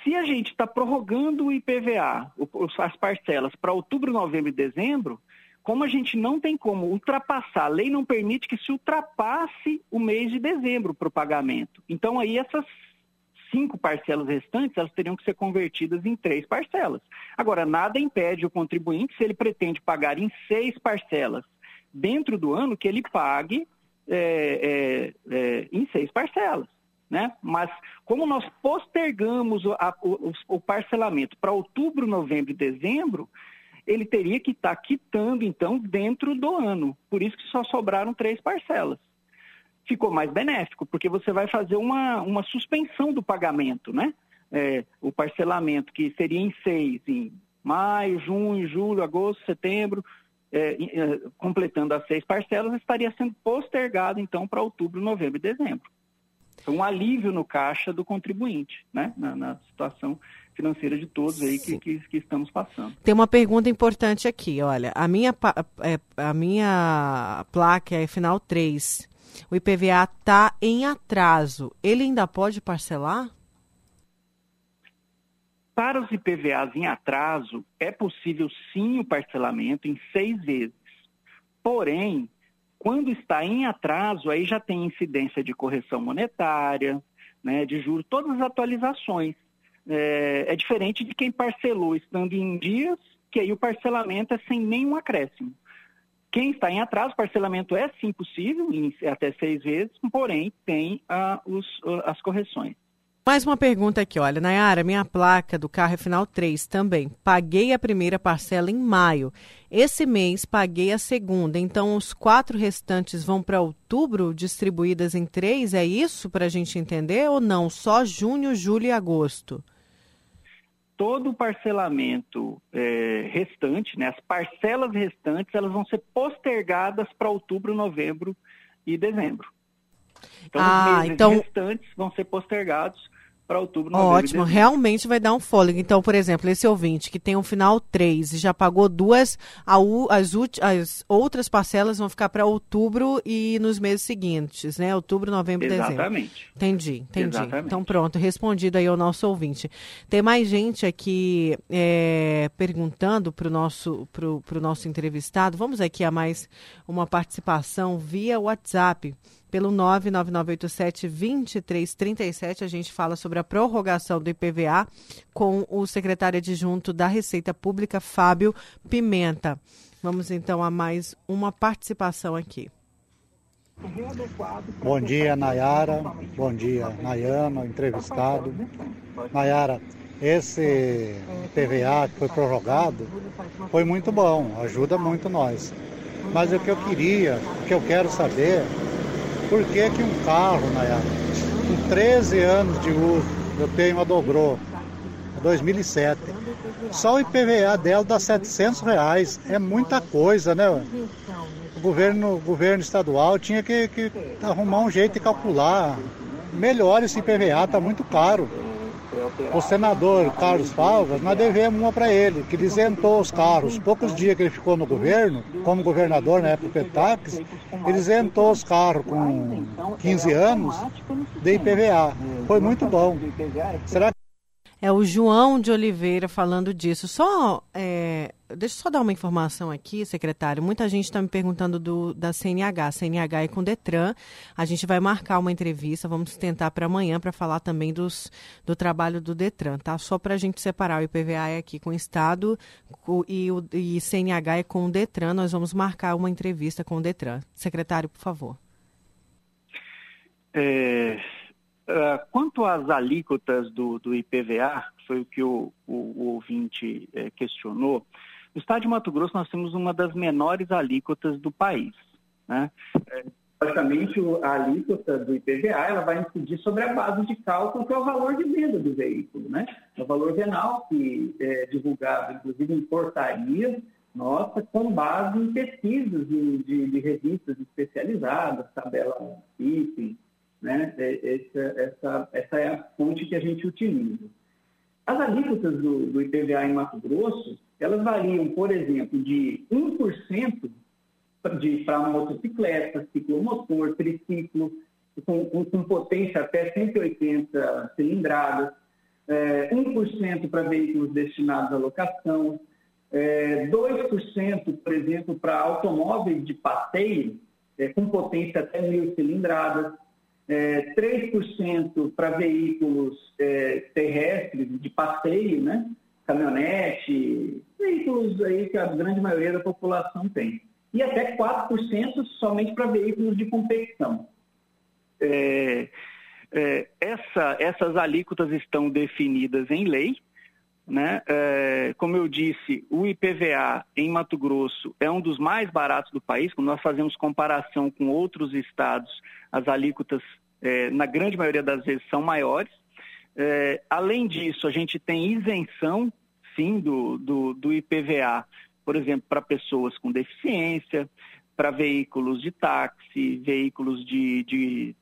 Se a gente está prorrogando o IPVA, as parcelas, para outubro, novembro e dezembro, como a gente não tem como ultrapassar, a lei não permite que se ultrapasse o mês de dezembro para o pagamento. Então, aí essas cinco parcelas restantes, elas teriam que ser convertidas em três parcelas. Agora, nada impede o contribuinte, se ele pretende pagar em seis parcelas dentro do ano, que ele pague é, é, é, em seis parcelas. Né? Mas como nós postergamos o, a, o, o parcelamento para outubro, novembro e dezembro, ele teria que estar tá quitando, então, dentro do ano. Por isso que só sobraram três parcelas. Ficou mais benéfico, porque você vai fazer uma, uma suspensão do pagamento, né? É, o parcelamento que seria em seis, em maio, junho, julho, agosto, setembro, é, é, completando as seis parcelas, estaria sendo postergado, então, para outubro, novembro e dezembro. Um alívio no caixa do contribuinte, né? na, na situação financeira de todos aí que, que, que, estamos passando. Tem uma pergunta importante aqui, olha, a minha, é, a minha placa é final 3, o IPVA está em atraso, ele ainda pode parcelar? Para os IPVAs em atraso, é possível sim o parcelamento em seis vezes. Porém, quando está em atraso, aí já tem incidência de correção monetária, né, de juros, todas as atualizações. É, é diferente de quem parcelou estando em dias, que aí o parcelamento é sem nenhum acréscimo. Quem está em atraso, parcelamento é sim possível, em até seis vezes, porém tem ah, os, as correções. Mais uma pergunta aqui, olha, Nayara, minha placa do carro é final 3 também. Paguei a primeira parcela em maio. Esse mês paguei a segunda, então os quatro restantes vão para outubro, distribuídas em três, é isso para a gente entender ou não? Só junho, julho e agosto? todo o parcelamento é, restante, né, as parcelas restantes, elas vão ser postergadas para outubro, novembro e dezembro. Então, ah, os meses então... restantes vão ser postergados para outubro, novembro Ótimo, realmente vai dar um fôlego. Então, por exemplo, esse ouvinte que tem um final 3 e já pagou duas, as, as outras parcelas vão ficar para outubro e nos meses seguintes, né? Outubro, novembro e dezembro. Exatamente. Entendi, entendi. Exatamente. Então, pronto, respondido aí ao nosso ouvinte. Tem mais gente aqui é, perguntando para o nosso, pro, pro nosso entrevistado. Vamos aqui a mais uma participação via WhatsApp pelo 99987-2337. A gente fala sobre a prorrogação do IPVA com o secretário adjunto da Receita Pública, Fábio Pimenta. Vamos então a mais uma participação aqui. Bom dia, Nayara. Bom dia, Nayama, entrevistado. Nayara, esse PVA que foi prorrogado foi muito bom, ajuda muito nós. Mas o que eu queria, o que eu quero saber por que, que um carro, Nayara, com 13 anos de uso, eu tenho uma Dobrô, 2007, só o IPVA dela dá 700 reais, é muita coisa, né? O governo, governo estadual tinha que, que arrumar um jeito de calcular. Melhor esse IPVA, está muito caro o senador Carlos Favas, nós devemos uma para ele, que ele isentou os carros. Poucos dias que ele ficou no governo, como governador na época do Petax, ele isentou os carros com 15 anos de IPVA. Foi muito bom. Será que é o João de Oliveira falando disso. Só, é, deixa eu só dar uma informação aqui, secretário. Muita gente está me perguntando do, da CNH. CNH é com Detran. A gente vai marcar uma entrevista, vamos tentar para amanhã para falar também dos, do trabalho do Detran, tá? Só para a gente separar o IPVA é aqui com o Estado e o e CNH é com o Detran. Nós vamos marcar uma entrevista com o Detran. Secretário, por favor. É, Uh, quanto às alíquotas do, do IPVA, foi o que o, o, o ouvinte eh, questionou, no estado de Mato Grosso nós temos uma das menores alíquotas do país. Né? É, basicamente, a alíquota do IPVA ela vai incidir sobre a base de cálculo, que é o valor de venda do veículo. Né? É o valor venal, que é divulgado, inclusive, em portaria, nossa com base em pesquisas de, de, de revistas especializadas, tabela IPE, né? É, essa, essa, essa é a fonte que a gente utiliza. As alíquotas do, do IPVA em Mato Grosso, elas variam, por exemplo, de 1% para motocicleta, ciclomotor, triciclo, com, com, potência até 180 cilindradas, é, 1% para veículos destinados à locação, é, 2%, por exemplo, para automóveis de passeio, é, com potência até mil cilindradas, é, 3% para veículos é, terrestres de passeio, né? Caminhonete, veículos aí que a grande maioria da população tem. E até 4% somente para veículos de competição. É, é, essa, essas alíquotas estão definidas em lei. Né? É, como eu disse, o IPVA em Mato Grosso é um dos mais baratos do país. Quando nós fazemos comparação com outros estados, as alíquotas, é, na grande maioria das vezes, são maiores. É, além disso, a gente tem isenção, sim, do, do, do IPVA, por exemplo, para pessoas com deficiência, para veículos de táxi, veículos de, de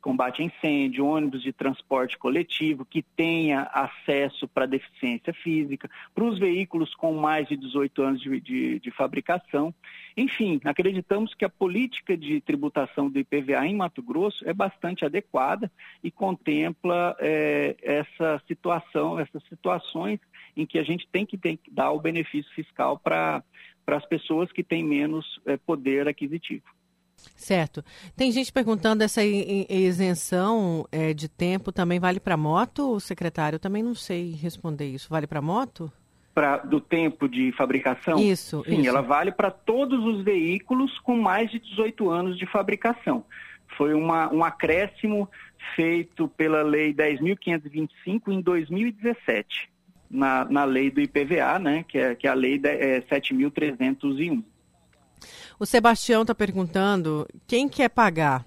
combate a incêndio, ônibus de transporte coletivo que tenha acesso para deficiência física, para os veículos com mais de 18 anos de, de, de, fabricação. Enfim, acreditamos que a política de tributação do IPVA em Mato Grosso é bastante adequada e contempla é, essa situação, essas situações em que a gente tem que, tem que dar o benefício fiscal para as pessoas que têm menos é, poder aquisitivo. Certo. Tem gente perguntando essa isenção é, de tempo também vale para moto, secretário? Eu também não sei responder isso. Vale para moto? Pra, do tempo de fabricação? Isso. Sim, isso. ela vale para todos os veículos com mais de 18 anos de fabricação. Foi uma, um acréscimo feito pela Lei 10.525 em 2017, na, na lei do IPVA, né, que, é, que é a Lei é, 7.301. O Sebastião está perguntando quem quer pagar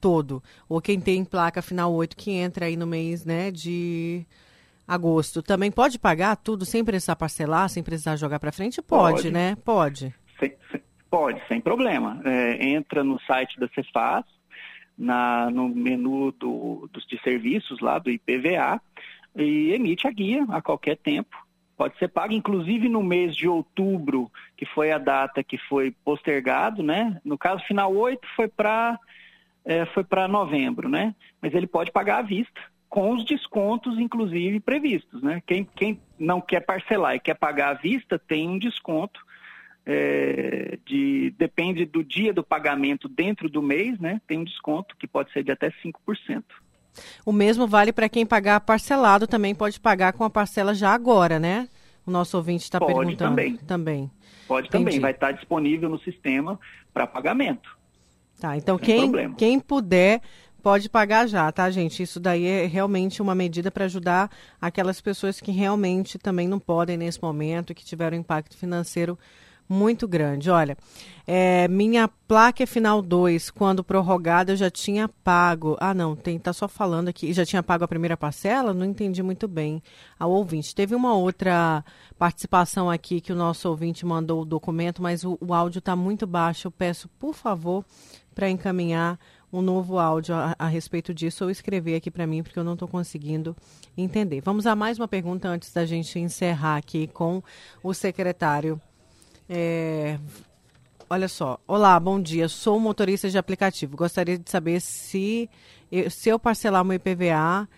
todo, ou quem tem placa final 8 que entra aí no mês né, de agosto, também pode pagar tudo sem precisar parcelar, sem precisar jogar para frente? Pode, pode, né? Pode. Sem, sem, pode, sem problema. É, entra no site da Cefaz, na, no menu do, dos de serviços lá do IPVA e emite a guia a qualquer tempo pode ser pago, inclusive no mês de outubro, que foi a data que foi postergado, né? No caso, final 8 foi para é, foi para novembro, né? Mas ele pode pagar à vista, com os descontos, inclusive, previstos, né? Quem, quem não quer parcelar e quer pagar à vista, tem um desconto, é, de, depende do dia do pagamento dentro do mês, né? Tem um desconto que pode ser de até 5%. O mesmo vale para quem pagar parcelado, também pode pagar com a parcela já agora, né? O nosso ouvinte está perguntando. Também. também. Pode Entendi. também, vai estar disponível no sistema para pagamento. Tá, então quem, quem puder pode pagar já, tá, gente? Isso daí é realmente uma medida para ajudar aquelas pessoas que realmente também não podem nesse momento, que tiveram impacto financeiro muito grande. Olha, é, minha placa é final 2, quando prorrogada eu já tinha pago. Ah, não, tem, tá só falando aqui. Já tinha pago a primeira parcela? Não entendi muito bem ao ouvinte. Teve uma outra participação aqui que o nosso ouvinte mandou o documento, mas o, o áudio está muito baixo. Eu peço, por favor, para encaminhar um novo áudio a, a, respeito disso ou escrever aqui para mim, porque eu não estou conseguindo entender. Vamos a mais uma pergunta antes da gente encerrar aqui com o secretário é, olha só. Olá, bom dia. Sou motorista de aplicativo. Gostaria de saber se, se eu parcelar meu IPVA,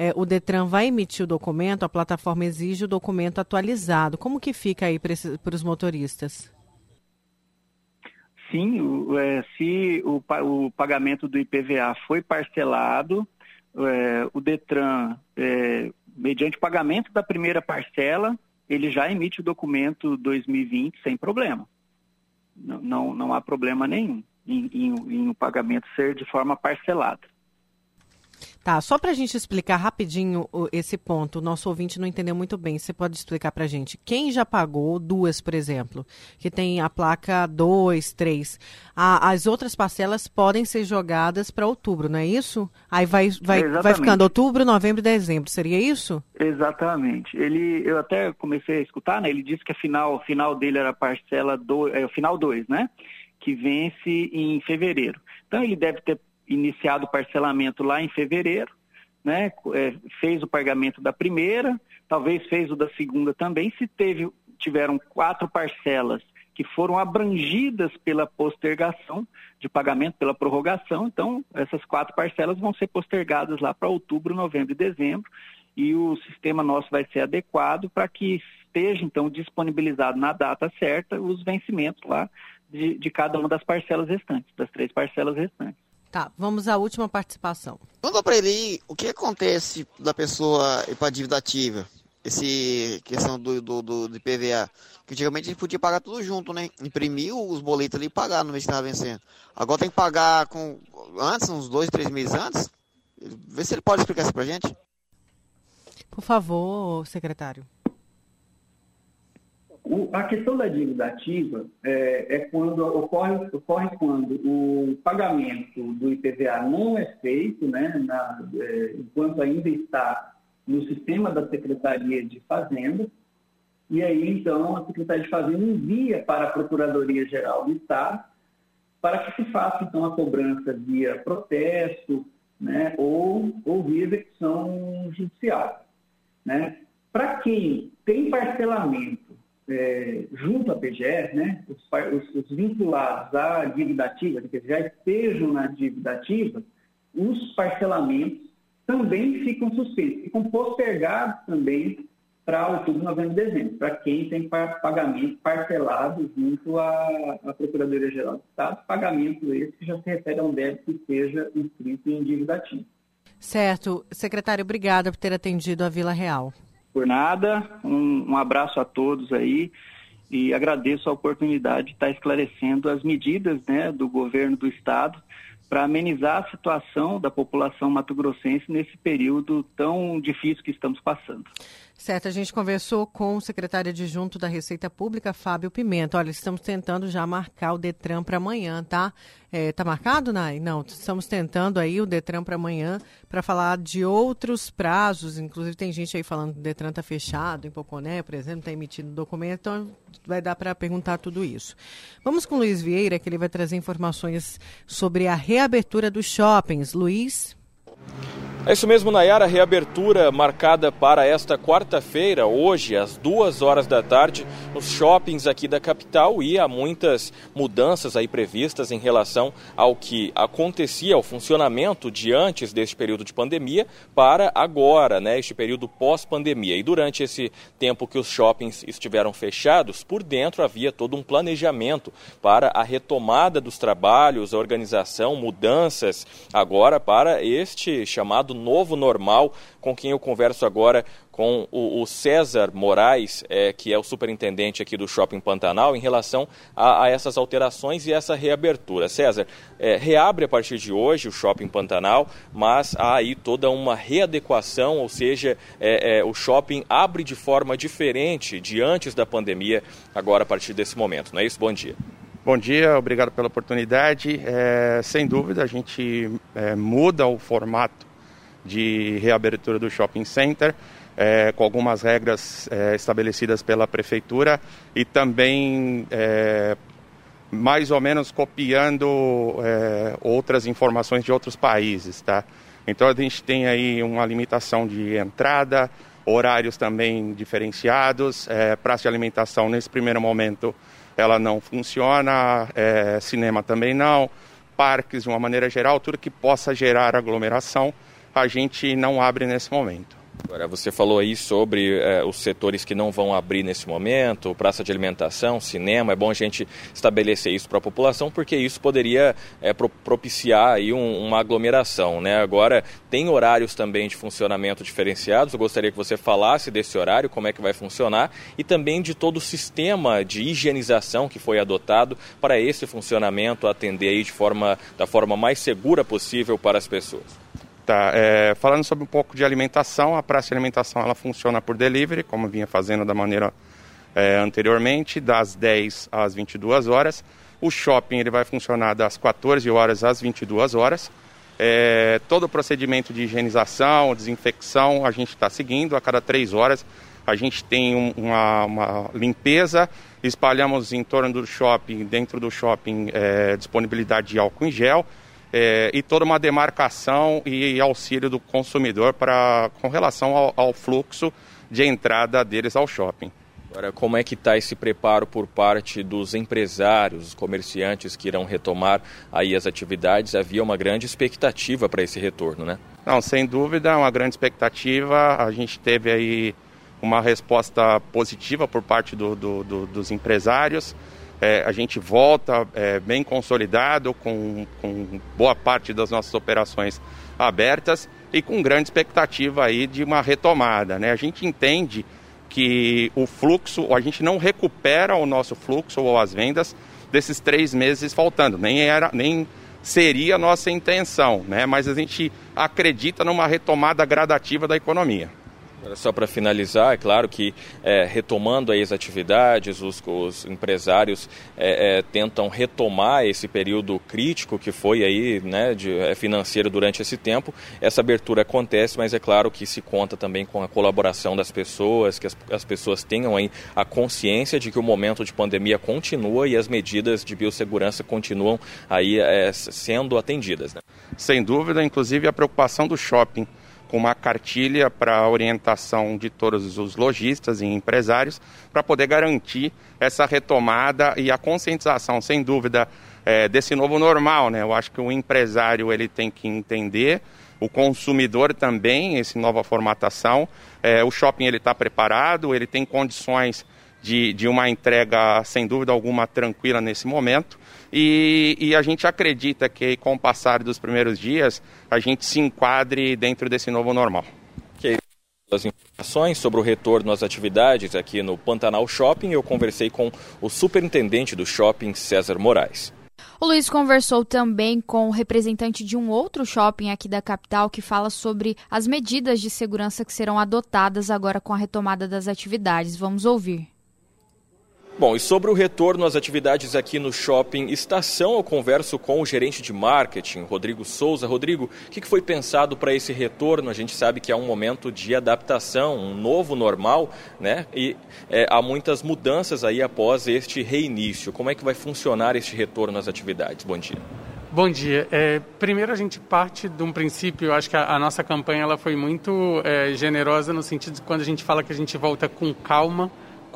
é, o Detran vai emitir o documento, a plataforma exige o documento atualizado. Como que fica aí para os motoristas? Sim, é, se o, o, pagamento do IPVA foi parcelado, é, o Detran, é, mediante pagamento da primeira parcela, ele já emite o documento 2020 sem problema. Não, não, não há problema nenhum em, em, em o pagamento ser de forma parcelada. Tá, só para a gente explicar rapidinho esse ponto, o nosso ouvinte não entendeu muito bem. Você pode explicar para a gente? Quem já pagou duas, por exemplo, que tem a placa 2, 3, as outras parcelas podem ser jogadas para outubro, não é isso? Aí vai, vai, vai ficando outubro, novembro e dezembro, seria isso? Exatamente. Ele, eu até comecei a escutar, né? Ele disse que a final, final dele era a parcela do, é, o final 2, né? Que vence em fevereiro. Então ele deve ter iniciado o parcelamento lá em fevereiro, né? É, fez o pagamento da primeira, talvez fez o da segunda também. Se teve, tiveram quatro parcelas que foram abrangidas pela postergação de pagamento, pela prorrogação, então essas quatro parcelas vão ser postergadas lá para outubro, novembro e dezembro, e o sistema nosso vai ser adequado para que esteja então disponibilizado na data certa os vencimentos lá de, de cada uma das parcelas restantes, das três parcelas restantes. Tá, vamos à última participação. Conta para ele o que acontece da pessoa ir para dívida ativa, esse questão do, do, do, PVA. Que antigamente a gente podia pagar tudo junto, né? Imprimir os boletos ali e pagar no mês que estava vencendo. Agora tem que pagar com antes, uns dois, três meses antes. Vê se ele pode explicar isso pra gente. Por favor, secretário. O, a questão da dívida ativa é, é, quando ocorre, ocorre quando o pagamento do IPVA não é feito, né, na, é, enquanto ainda está no sistema da Secretaria de Fazenda, e aí então a Secretaria de Fazenda envia para a Procuradoria Geral do Estado para que se faça então a cobrança via protesto, né, ou, ou via execução judicial, né? Para quem tem parcelamento é, junto à PGE, né, os, os, os, vinculados à dívida ativa, que já estejam na dívida ativa, os parcelamentos também ficam suspensos, ficam postergados também para outubro, novembro e dezembro, para quem tem pagamento parcelado junto à, à Procuradoria-Geral do Estado, pagamento esse que já se refere a um débito que seja inscrito em dívida ativa. Certo. Secretário, obrigada por ter atendido a Vila Real. Por nada, um, um abraço a todos aí e agradeço a oportunidade de estar esclarecendo as medidas né, do governo do Estado para amenizar a situação da população mato-grossense nesse período tão difícil que estamos passando. Certo, a gente conversou com o secretário adjunto da Receita Pública, Fábio Pimenta. Olha, estamos tentando já marcar o Detran para amanhã, tá? É, tá marcado, Nai? Não, estamos tentando aí o Detran para amanhã para falar de outros prazos. Inclusive tem gente aí falando que o Detran tá fechado em Poconé, por exemplo, está emitindo documento, então vai dar para perguntar tudo isso. Vamos com o Luiz Vieira, que ele vai trazer informações sobre a reabertura dos shoppings. Luiz? É isso mesmo, Nayara. Reabertura marcada para esta quarta-feira, hoje, às duas horas da tarde, nos shoppings aqui da capital e há muitas mudanças aí previstas em relação ao que acontecia, ao funcionamento de antes deste período de pandemia para agora, né, este período pós-pandemia. E durante esse tempo que os shoppings estiveram fechados, por dentro havia todo um planejamento para a retomada dos trabalhos, a organização, mudanças agora para este chamado novo normal, com quem eu converso agora com o, o César Moraes, é, que é o superintendente aqui do Shopping Pantanal, em relação a, a essas alterações e essa reabertura. César, é, reabre a partir de hoje o Shopping Pantanal, mas há aí toda uma readequação, ou seja, é, é o shopping abre de forma diferente de antes da pandemia, agora a partir desse momento, não é isso? Bom dia. Bom dia, obrigado pela oportunidade. É, sem dúvida, a gente é, muda o formato de reabertura do shopping center, é, com algumas regras é, estabelecidas pela prefeitura e também é, mais ou menos copiando é, outras informações de outros países, tá? Então a gente tem aí uma limitação de entrada, horários também diferenciados, praça de alimentação nesse primeiro momento ela não funciona, é, cinema também não, parques de uma maneira geral, tudo que possa gerar aglomeração a gente não abre nesse momento. Agora, você falou aí sobre é, os setores que não vão abrir nesse momento, praça de alimentação, cinema. É bom a gente estabelecer isso para a população, porque isso poderia é, propiciar aí um, uma aglomeração. Né? Agora, tem horários também de funcionamento diferenciados. Eu gostaria que você falasse desse horário, como é que vai funcionar, e também de todo o sistema de higienização que foi adotado para esse funcionamento atender aí de forma, da forma mais segura possível para as pessoas. Tá, é, falando sobre um pouco de alimentação, a praça de alimentação ela funciona por delivery, como vinha fazendo da maneira é, anteriormente, das 10 às 22 horas. O shopping ele vai funcionar das 14 horas às 22 horas. É, todo o procedimento de higienização, desinfecção, a gente está seguindo. A cada três horas a gente tem um, uma, uma, limpeza, espalhamos em torno do shopping, dentro do shopping, é, disponibilidade de álcool em gel é, e toda uma demarcação e auxílio do consumidor para, com relação ao, ao fluxo de entrada deles ao shopping. Agora, como é que está esse preparo por parte dos empresários, os comerciantes que irão retomar aí as atividades? Havia uma grande expectativa para esse retorno, né? Não, sem dúvida, uma grande expectativa. A gente teve aí uma resposta positiva por parte do, do, do, dos empresários. É, a gente volta é, bem consolidado, com, com boa parte das nossas operações abertas e com grande expectativa aí de uma retomada. Né? A gente entende que o fluxo, a gente não recupera o nosso fluxo ou as vendas desses três meses faltando, nem era, nem seria a nossa intenção, né? Mas a gente acredita numa retomada gradativa da economia. Só para finalizar, é claro que é, retomando aí as atividades, os, os empresários é, é, tentam retomar esse período crítico que foi aí, né, de, é, financeiro durante esse tempo. Essa abertura acontece, mas é claro que se conta também com a colaboração das pessoas, que as, as pessoas tenham aí a consciência de que o momento de pandemia continua e as medidas de biossegurança continuam aí é, sendo atendidas. Né? Sem dúvida, inclusive a preocupação do shopping com uma cartilha para orientação de todos os lojistas e empresários para poder garantir essa retomada e a conscientização, sem dúvida, é, desse novo normal. Né? Eu acho que o empresário ele tem que entender, o consumidor também, essa nova formatação. É, o shopping ele está preparado, ele tem condições de, de uma entrega, sem dúvida alguma, tranquila nesse momento. E, e, a gente acredita que com o passar dos primeiros dias a gente se enquadre dentro desse novo normal. Ok. As informações sobre o retorno às atividades aqui no Pantanal Shopping, eu conversei com o superintendente do shopping, César Moraes. O Luiz conversou também com o representante de um outro shopping aqui da capital que fala sobre as medidas de segurança que serão adotadas agora com a retomada das atividades. Vamos ouvir. Bom, e sobre o retorno às atividades aqui no Shopping Estação, eu converso com o gerente de marketing, Rodrigo Souza. Rodrigo, o que foi pensado para esse retorno? A gente sabe que é um momento de adaptação, um novo normal, né? E é, há muitas mudanças aí após este reinício. Como é que vai funcionar este retorno às atividades? Bom dia. Bom dia. É, primeiro a gente parte de um princípio, eu acho que a, a nossa campanha ela foi muito é, generosa no sentido de quando a gente fala que a gente volta com calma,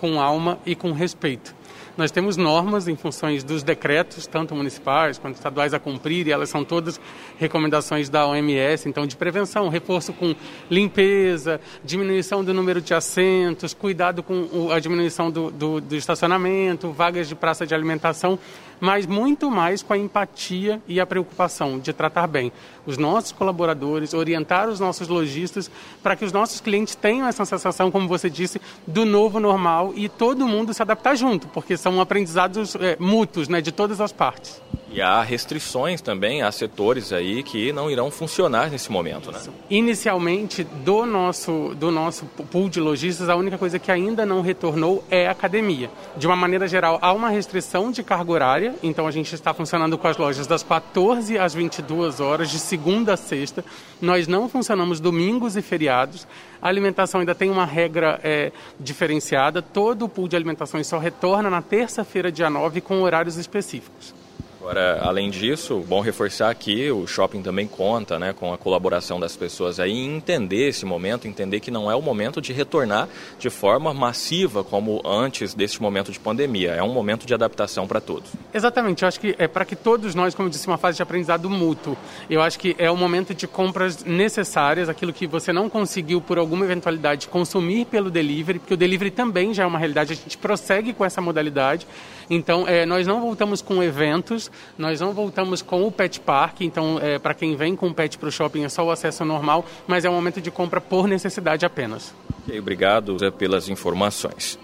com alma e com respeito. Nós temos normas em funções dos decretos, tanto municipais quanto estaduais, a cumprir, e elas são todas recomendações da OMS, então de prevenção, reforço com limpeza, diminuição do número de assentos, cuidado com a diminuição do, do, do estacionamento, vagas de praça de alimentação mas muito mais com a empatia e a preocupação de tratar bem os nossos colaboradores, orientar os nossos lojistas para que os nossos clientes tenham essa sensação, como você disse, do novo normal e todo mundo se adaptar junto, porque são aprendizados é, mútuos né, de todas as partes. E há restrições também, há setores aí que não irão funcionar nesse momento, né? Inicialmente, do nosso, do nosso pool de lojistas, a única coisa que ainda não retornou é a academia. De uma maneira geral, há uma restrição de carga horária, então a gente está funcionando com as lojas das 14 às 22 horas, de segunda a sexta. Nós não funcionamos domingos e feriados. A alimentação ainda tem uma regra é, diferenciada. Todo o pool de alimentações só retorna na terça-feira, dia 9, com horários específicos. Agora, além disso, bom reforçar que o shopping também conta né, com a colaboração das pessoas aí em entender esse momento, entender que não é o momento de retornar de forma massiva como antes deste momento de pandemia. É um momento de adaptação para todos. Exatamente. Eu acho que é para que todos nós, como eu disse, uma fase de aprendizado mútuo. Eu acho que é o momento de compras necessárias, aquilo que você não conseguiu por alguma eventualidade consumir pelo delivery, porque o delivery também já é uma realidade. A gente prossegue com essa modalidade. Então, é, nós não voltamos com eventos, nós não voltamos com o pet park. Então, é, para quem vem com o pet para o shopping é só o acesso normal, mas é um momento de compra por necessidade apenas. Okay, obrigado Zé, pelas informações.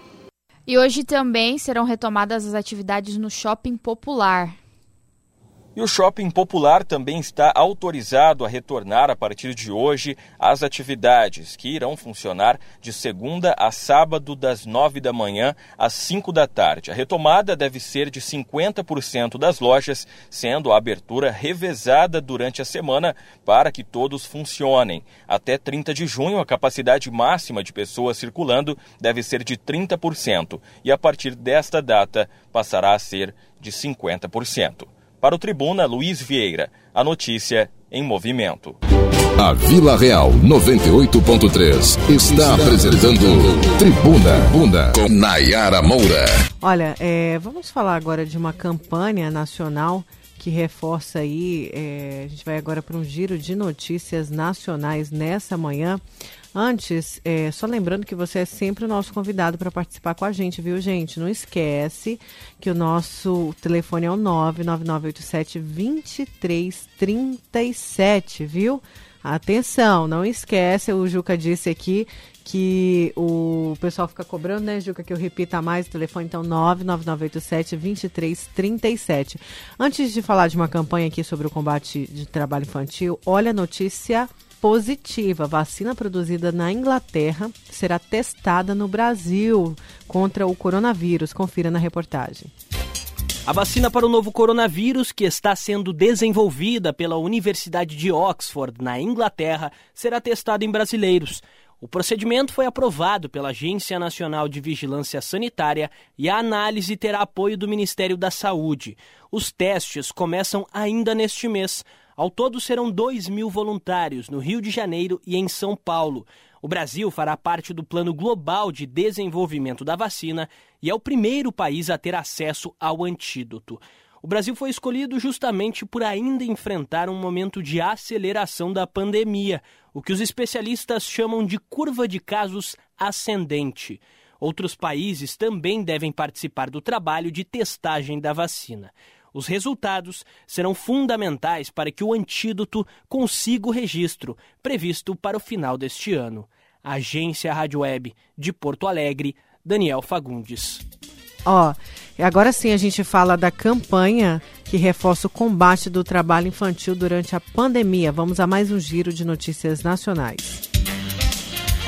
E hoje também serão retomadas as atividades no shopping popular. E o Shopping Popular também está autorizado a retornar a partir de hoje às atividades que irão funcionar de segunda a sábado, das nove da manhã às cinco da tarde. A retomada deve ser de 50% das lojas, sendo a abertura revezada durante a semana para que todos funcionem. Até 30 de junho, a capacidade máxima de pessoas circulando deve ser de 30% e a partir desta data passará a ser de 50%. Para o Tribuna, Luiz Vieira. A notícia em movimento. A Vila Real 98.3 está apresentando Tribuna Bunda com Nayara Moura. Olha, é, vamos falar agora de uma campanha nacional que reforça aí. É, a gente vai agora para um giro de notícias nacionais nessa manhã. Antes, é, só lembrando que você é sempre o nosso convidado para participar com a gente, viu, gente? Não esquece que o nosso telefone é o 99987 2337, viu? Atenção, não esquece, o Juca disse aqui que o pessoal fica cobrando, né, Juca, que eu repita mais o telefone, então 99987-2337. Antes de falar de uma campanha aqui sobre o combate de trabalho infantil, olha a notícia positiva. Vacina produzida na Inglaterra será testada no Brasil contra o coronavírus. Confira na reportagem. A vacina para o novo coronavírus, que está sendo desenvolvida pela Universidade de Oxford, na Inglaterra, será testada em brasileiros. O procedimento foi aprovado pela Agência Nacional de Vigilância Sanitária e a análise terá apoio do Ministério da Saúde. Os testes começam ainda neste mês. Ao todo serão 2 mil voluntários no Rio de Janeiro e em São Paulo. O Brasil fará parte do Plano Global de Desenvolvimento da Vacina e é o primeiro país a ter acesso ao antídoto. O Brasil foi escolhido justamente por ainda enfrentar um momento de aceleração da pandemia, o que os especialistas chamam de curva de casos ascendente. Outros países também devem participar do trabalho de testagem da vacina. Os resultados serão fundamentais para que o antídoto consiga o registro previsto para o final deste ano. Agência Rádio Web de Porto Alegre, Daniel Fagundes. Ó, agora sim a gente fala da campanha que reforça o combate do trabalho infantil durante a pandemia. Vamos a mais um giro de notícias nacionais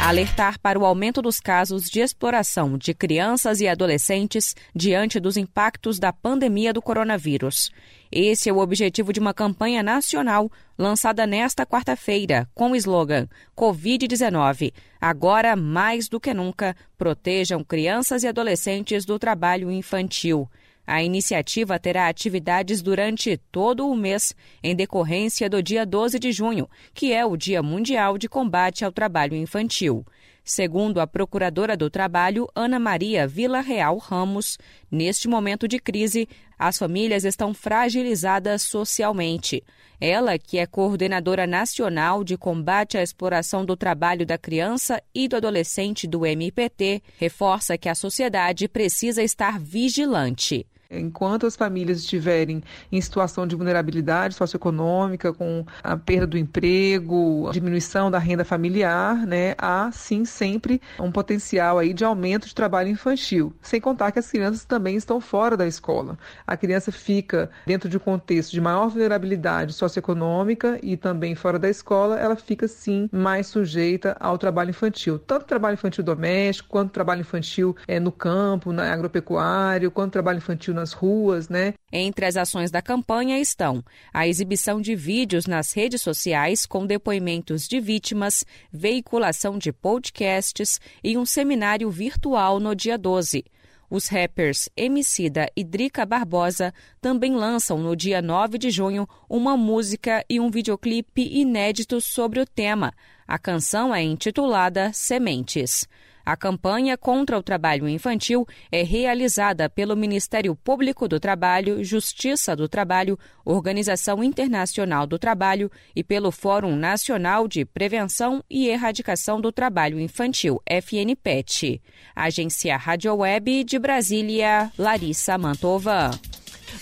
alertar para o aumento dos casos de exploração de crianças e adolescentes diante dos impactos da pandemia do coronavírus. Esse é o objetivo de uma campanha nacional lançada nesta quarta-feira com o slogan Covid-19. Agora, mais do que nunca, protejam crianças e adolescentes do trabalho infantil. A iniciativa terá atividades durante todo o mês, em decorrência do dia 12 de junho, que é o Dia Mundial de Combate ao Trabalho Infantil. Segundo a Procuradora do Trabalho, Ana Maria Vila Real Ramos, neste momento de crise, as famílias estão fragilizadas socialmente. Ela, que é coordenadora nacional de combate à exploração do trabalho da criança e do adolescente do MPT, reforça que a sociedade precisa estar vigilante. Enquanto as famílias estiverem em situação de vulnerabilidade socioeconômica, com a perda do emprego, diminuição da renda familiar, né, há sim sempre um potencial aí de aumento de trabalho infantil. Sem contar que as crianças também estão fora da escola. A criança fica dentro de um contexto de maior vulnerabilidade socioeconômica e também fora da escola, ela fica sim mais sujeita ao trabalho infantil, tanto trabalho infantil doméstico, quanto trabalho infantil é, no campo, na agropecuário, quanto trabalho infantil na nas ruas, né? Entre as ações da campanha estão a exibição de vídeos nas redes sociais com depoimentos de vítimas, veiculação de podcasts e um seminário virtual no dia 12. Os rappers Emicida e Drica Barbosa também lançam no dia 9 de junho uma música e um videoclipe inédito sobre o tema. A canção é intitulada Sementes. A campanha contra o trabalho infantil é realizada pelo Ministério Público do Trabalho, Justiça do Trabalho, Organização Internacional do Trabalho e pelo Fórum Nacional de Prevenção e Erradicação do Trabalho Infantil, FNPET. Agência Rádio Web de Brasília, Larissa Mantova.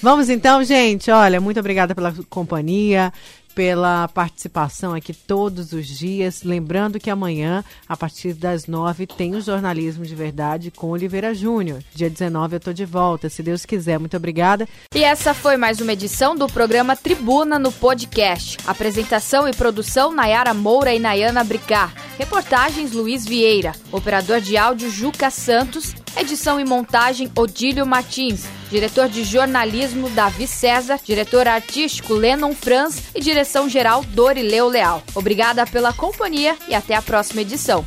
Vamos então, gente. Olha, muito obrigada pela companhia pela participação aqui todos os dias. Lembrando que amanhã, a partir das nove, tem o Jornalismo de Verdade com Oliveira Júnior. Dia 19 eu estou de volta, se Deus quiser. Muito obrigada. E essa foi mais uma edição do programa Tribuna no Podcast. Apresentação e produção Nayara Moura e Nayana Bricar. Reportagens Luiz Vieira. Operador de áudio Juca Santos. Edição e montagem Odílio Martins. Diretor de jornalismo Davi César. Diretor artístico Lennon Franz. E direção geral Dorileu Leal. Obrigada pela companhia e até a próxima edição.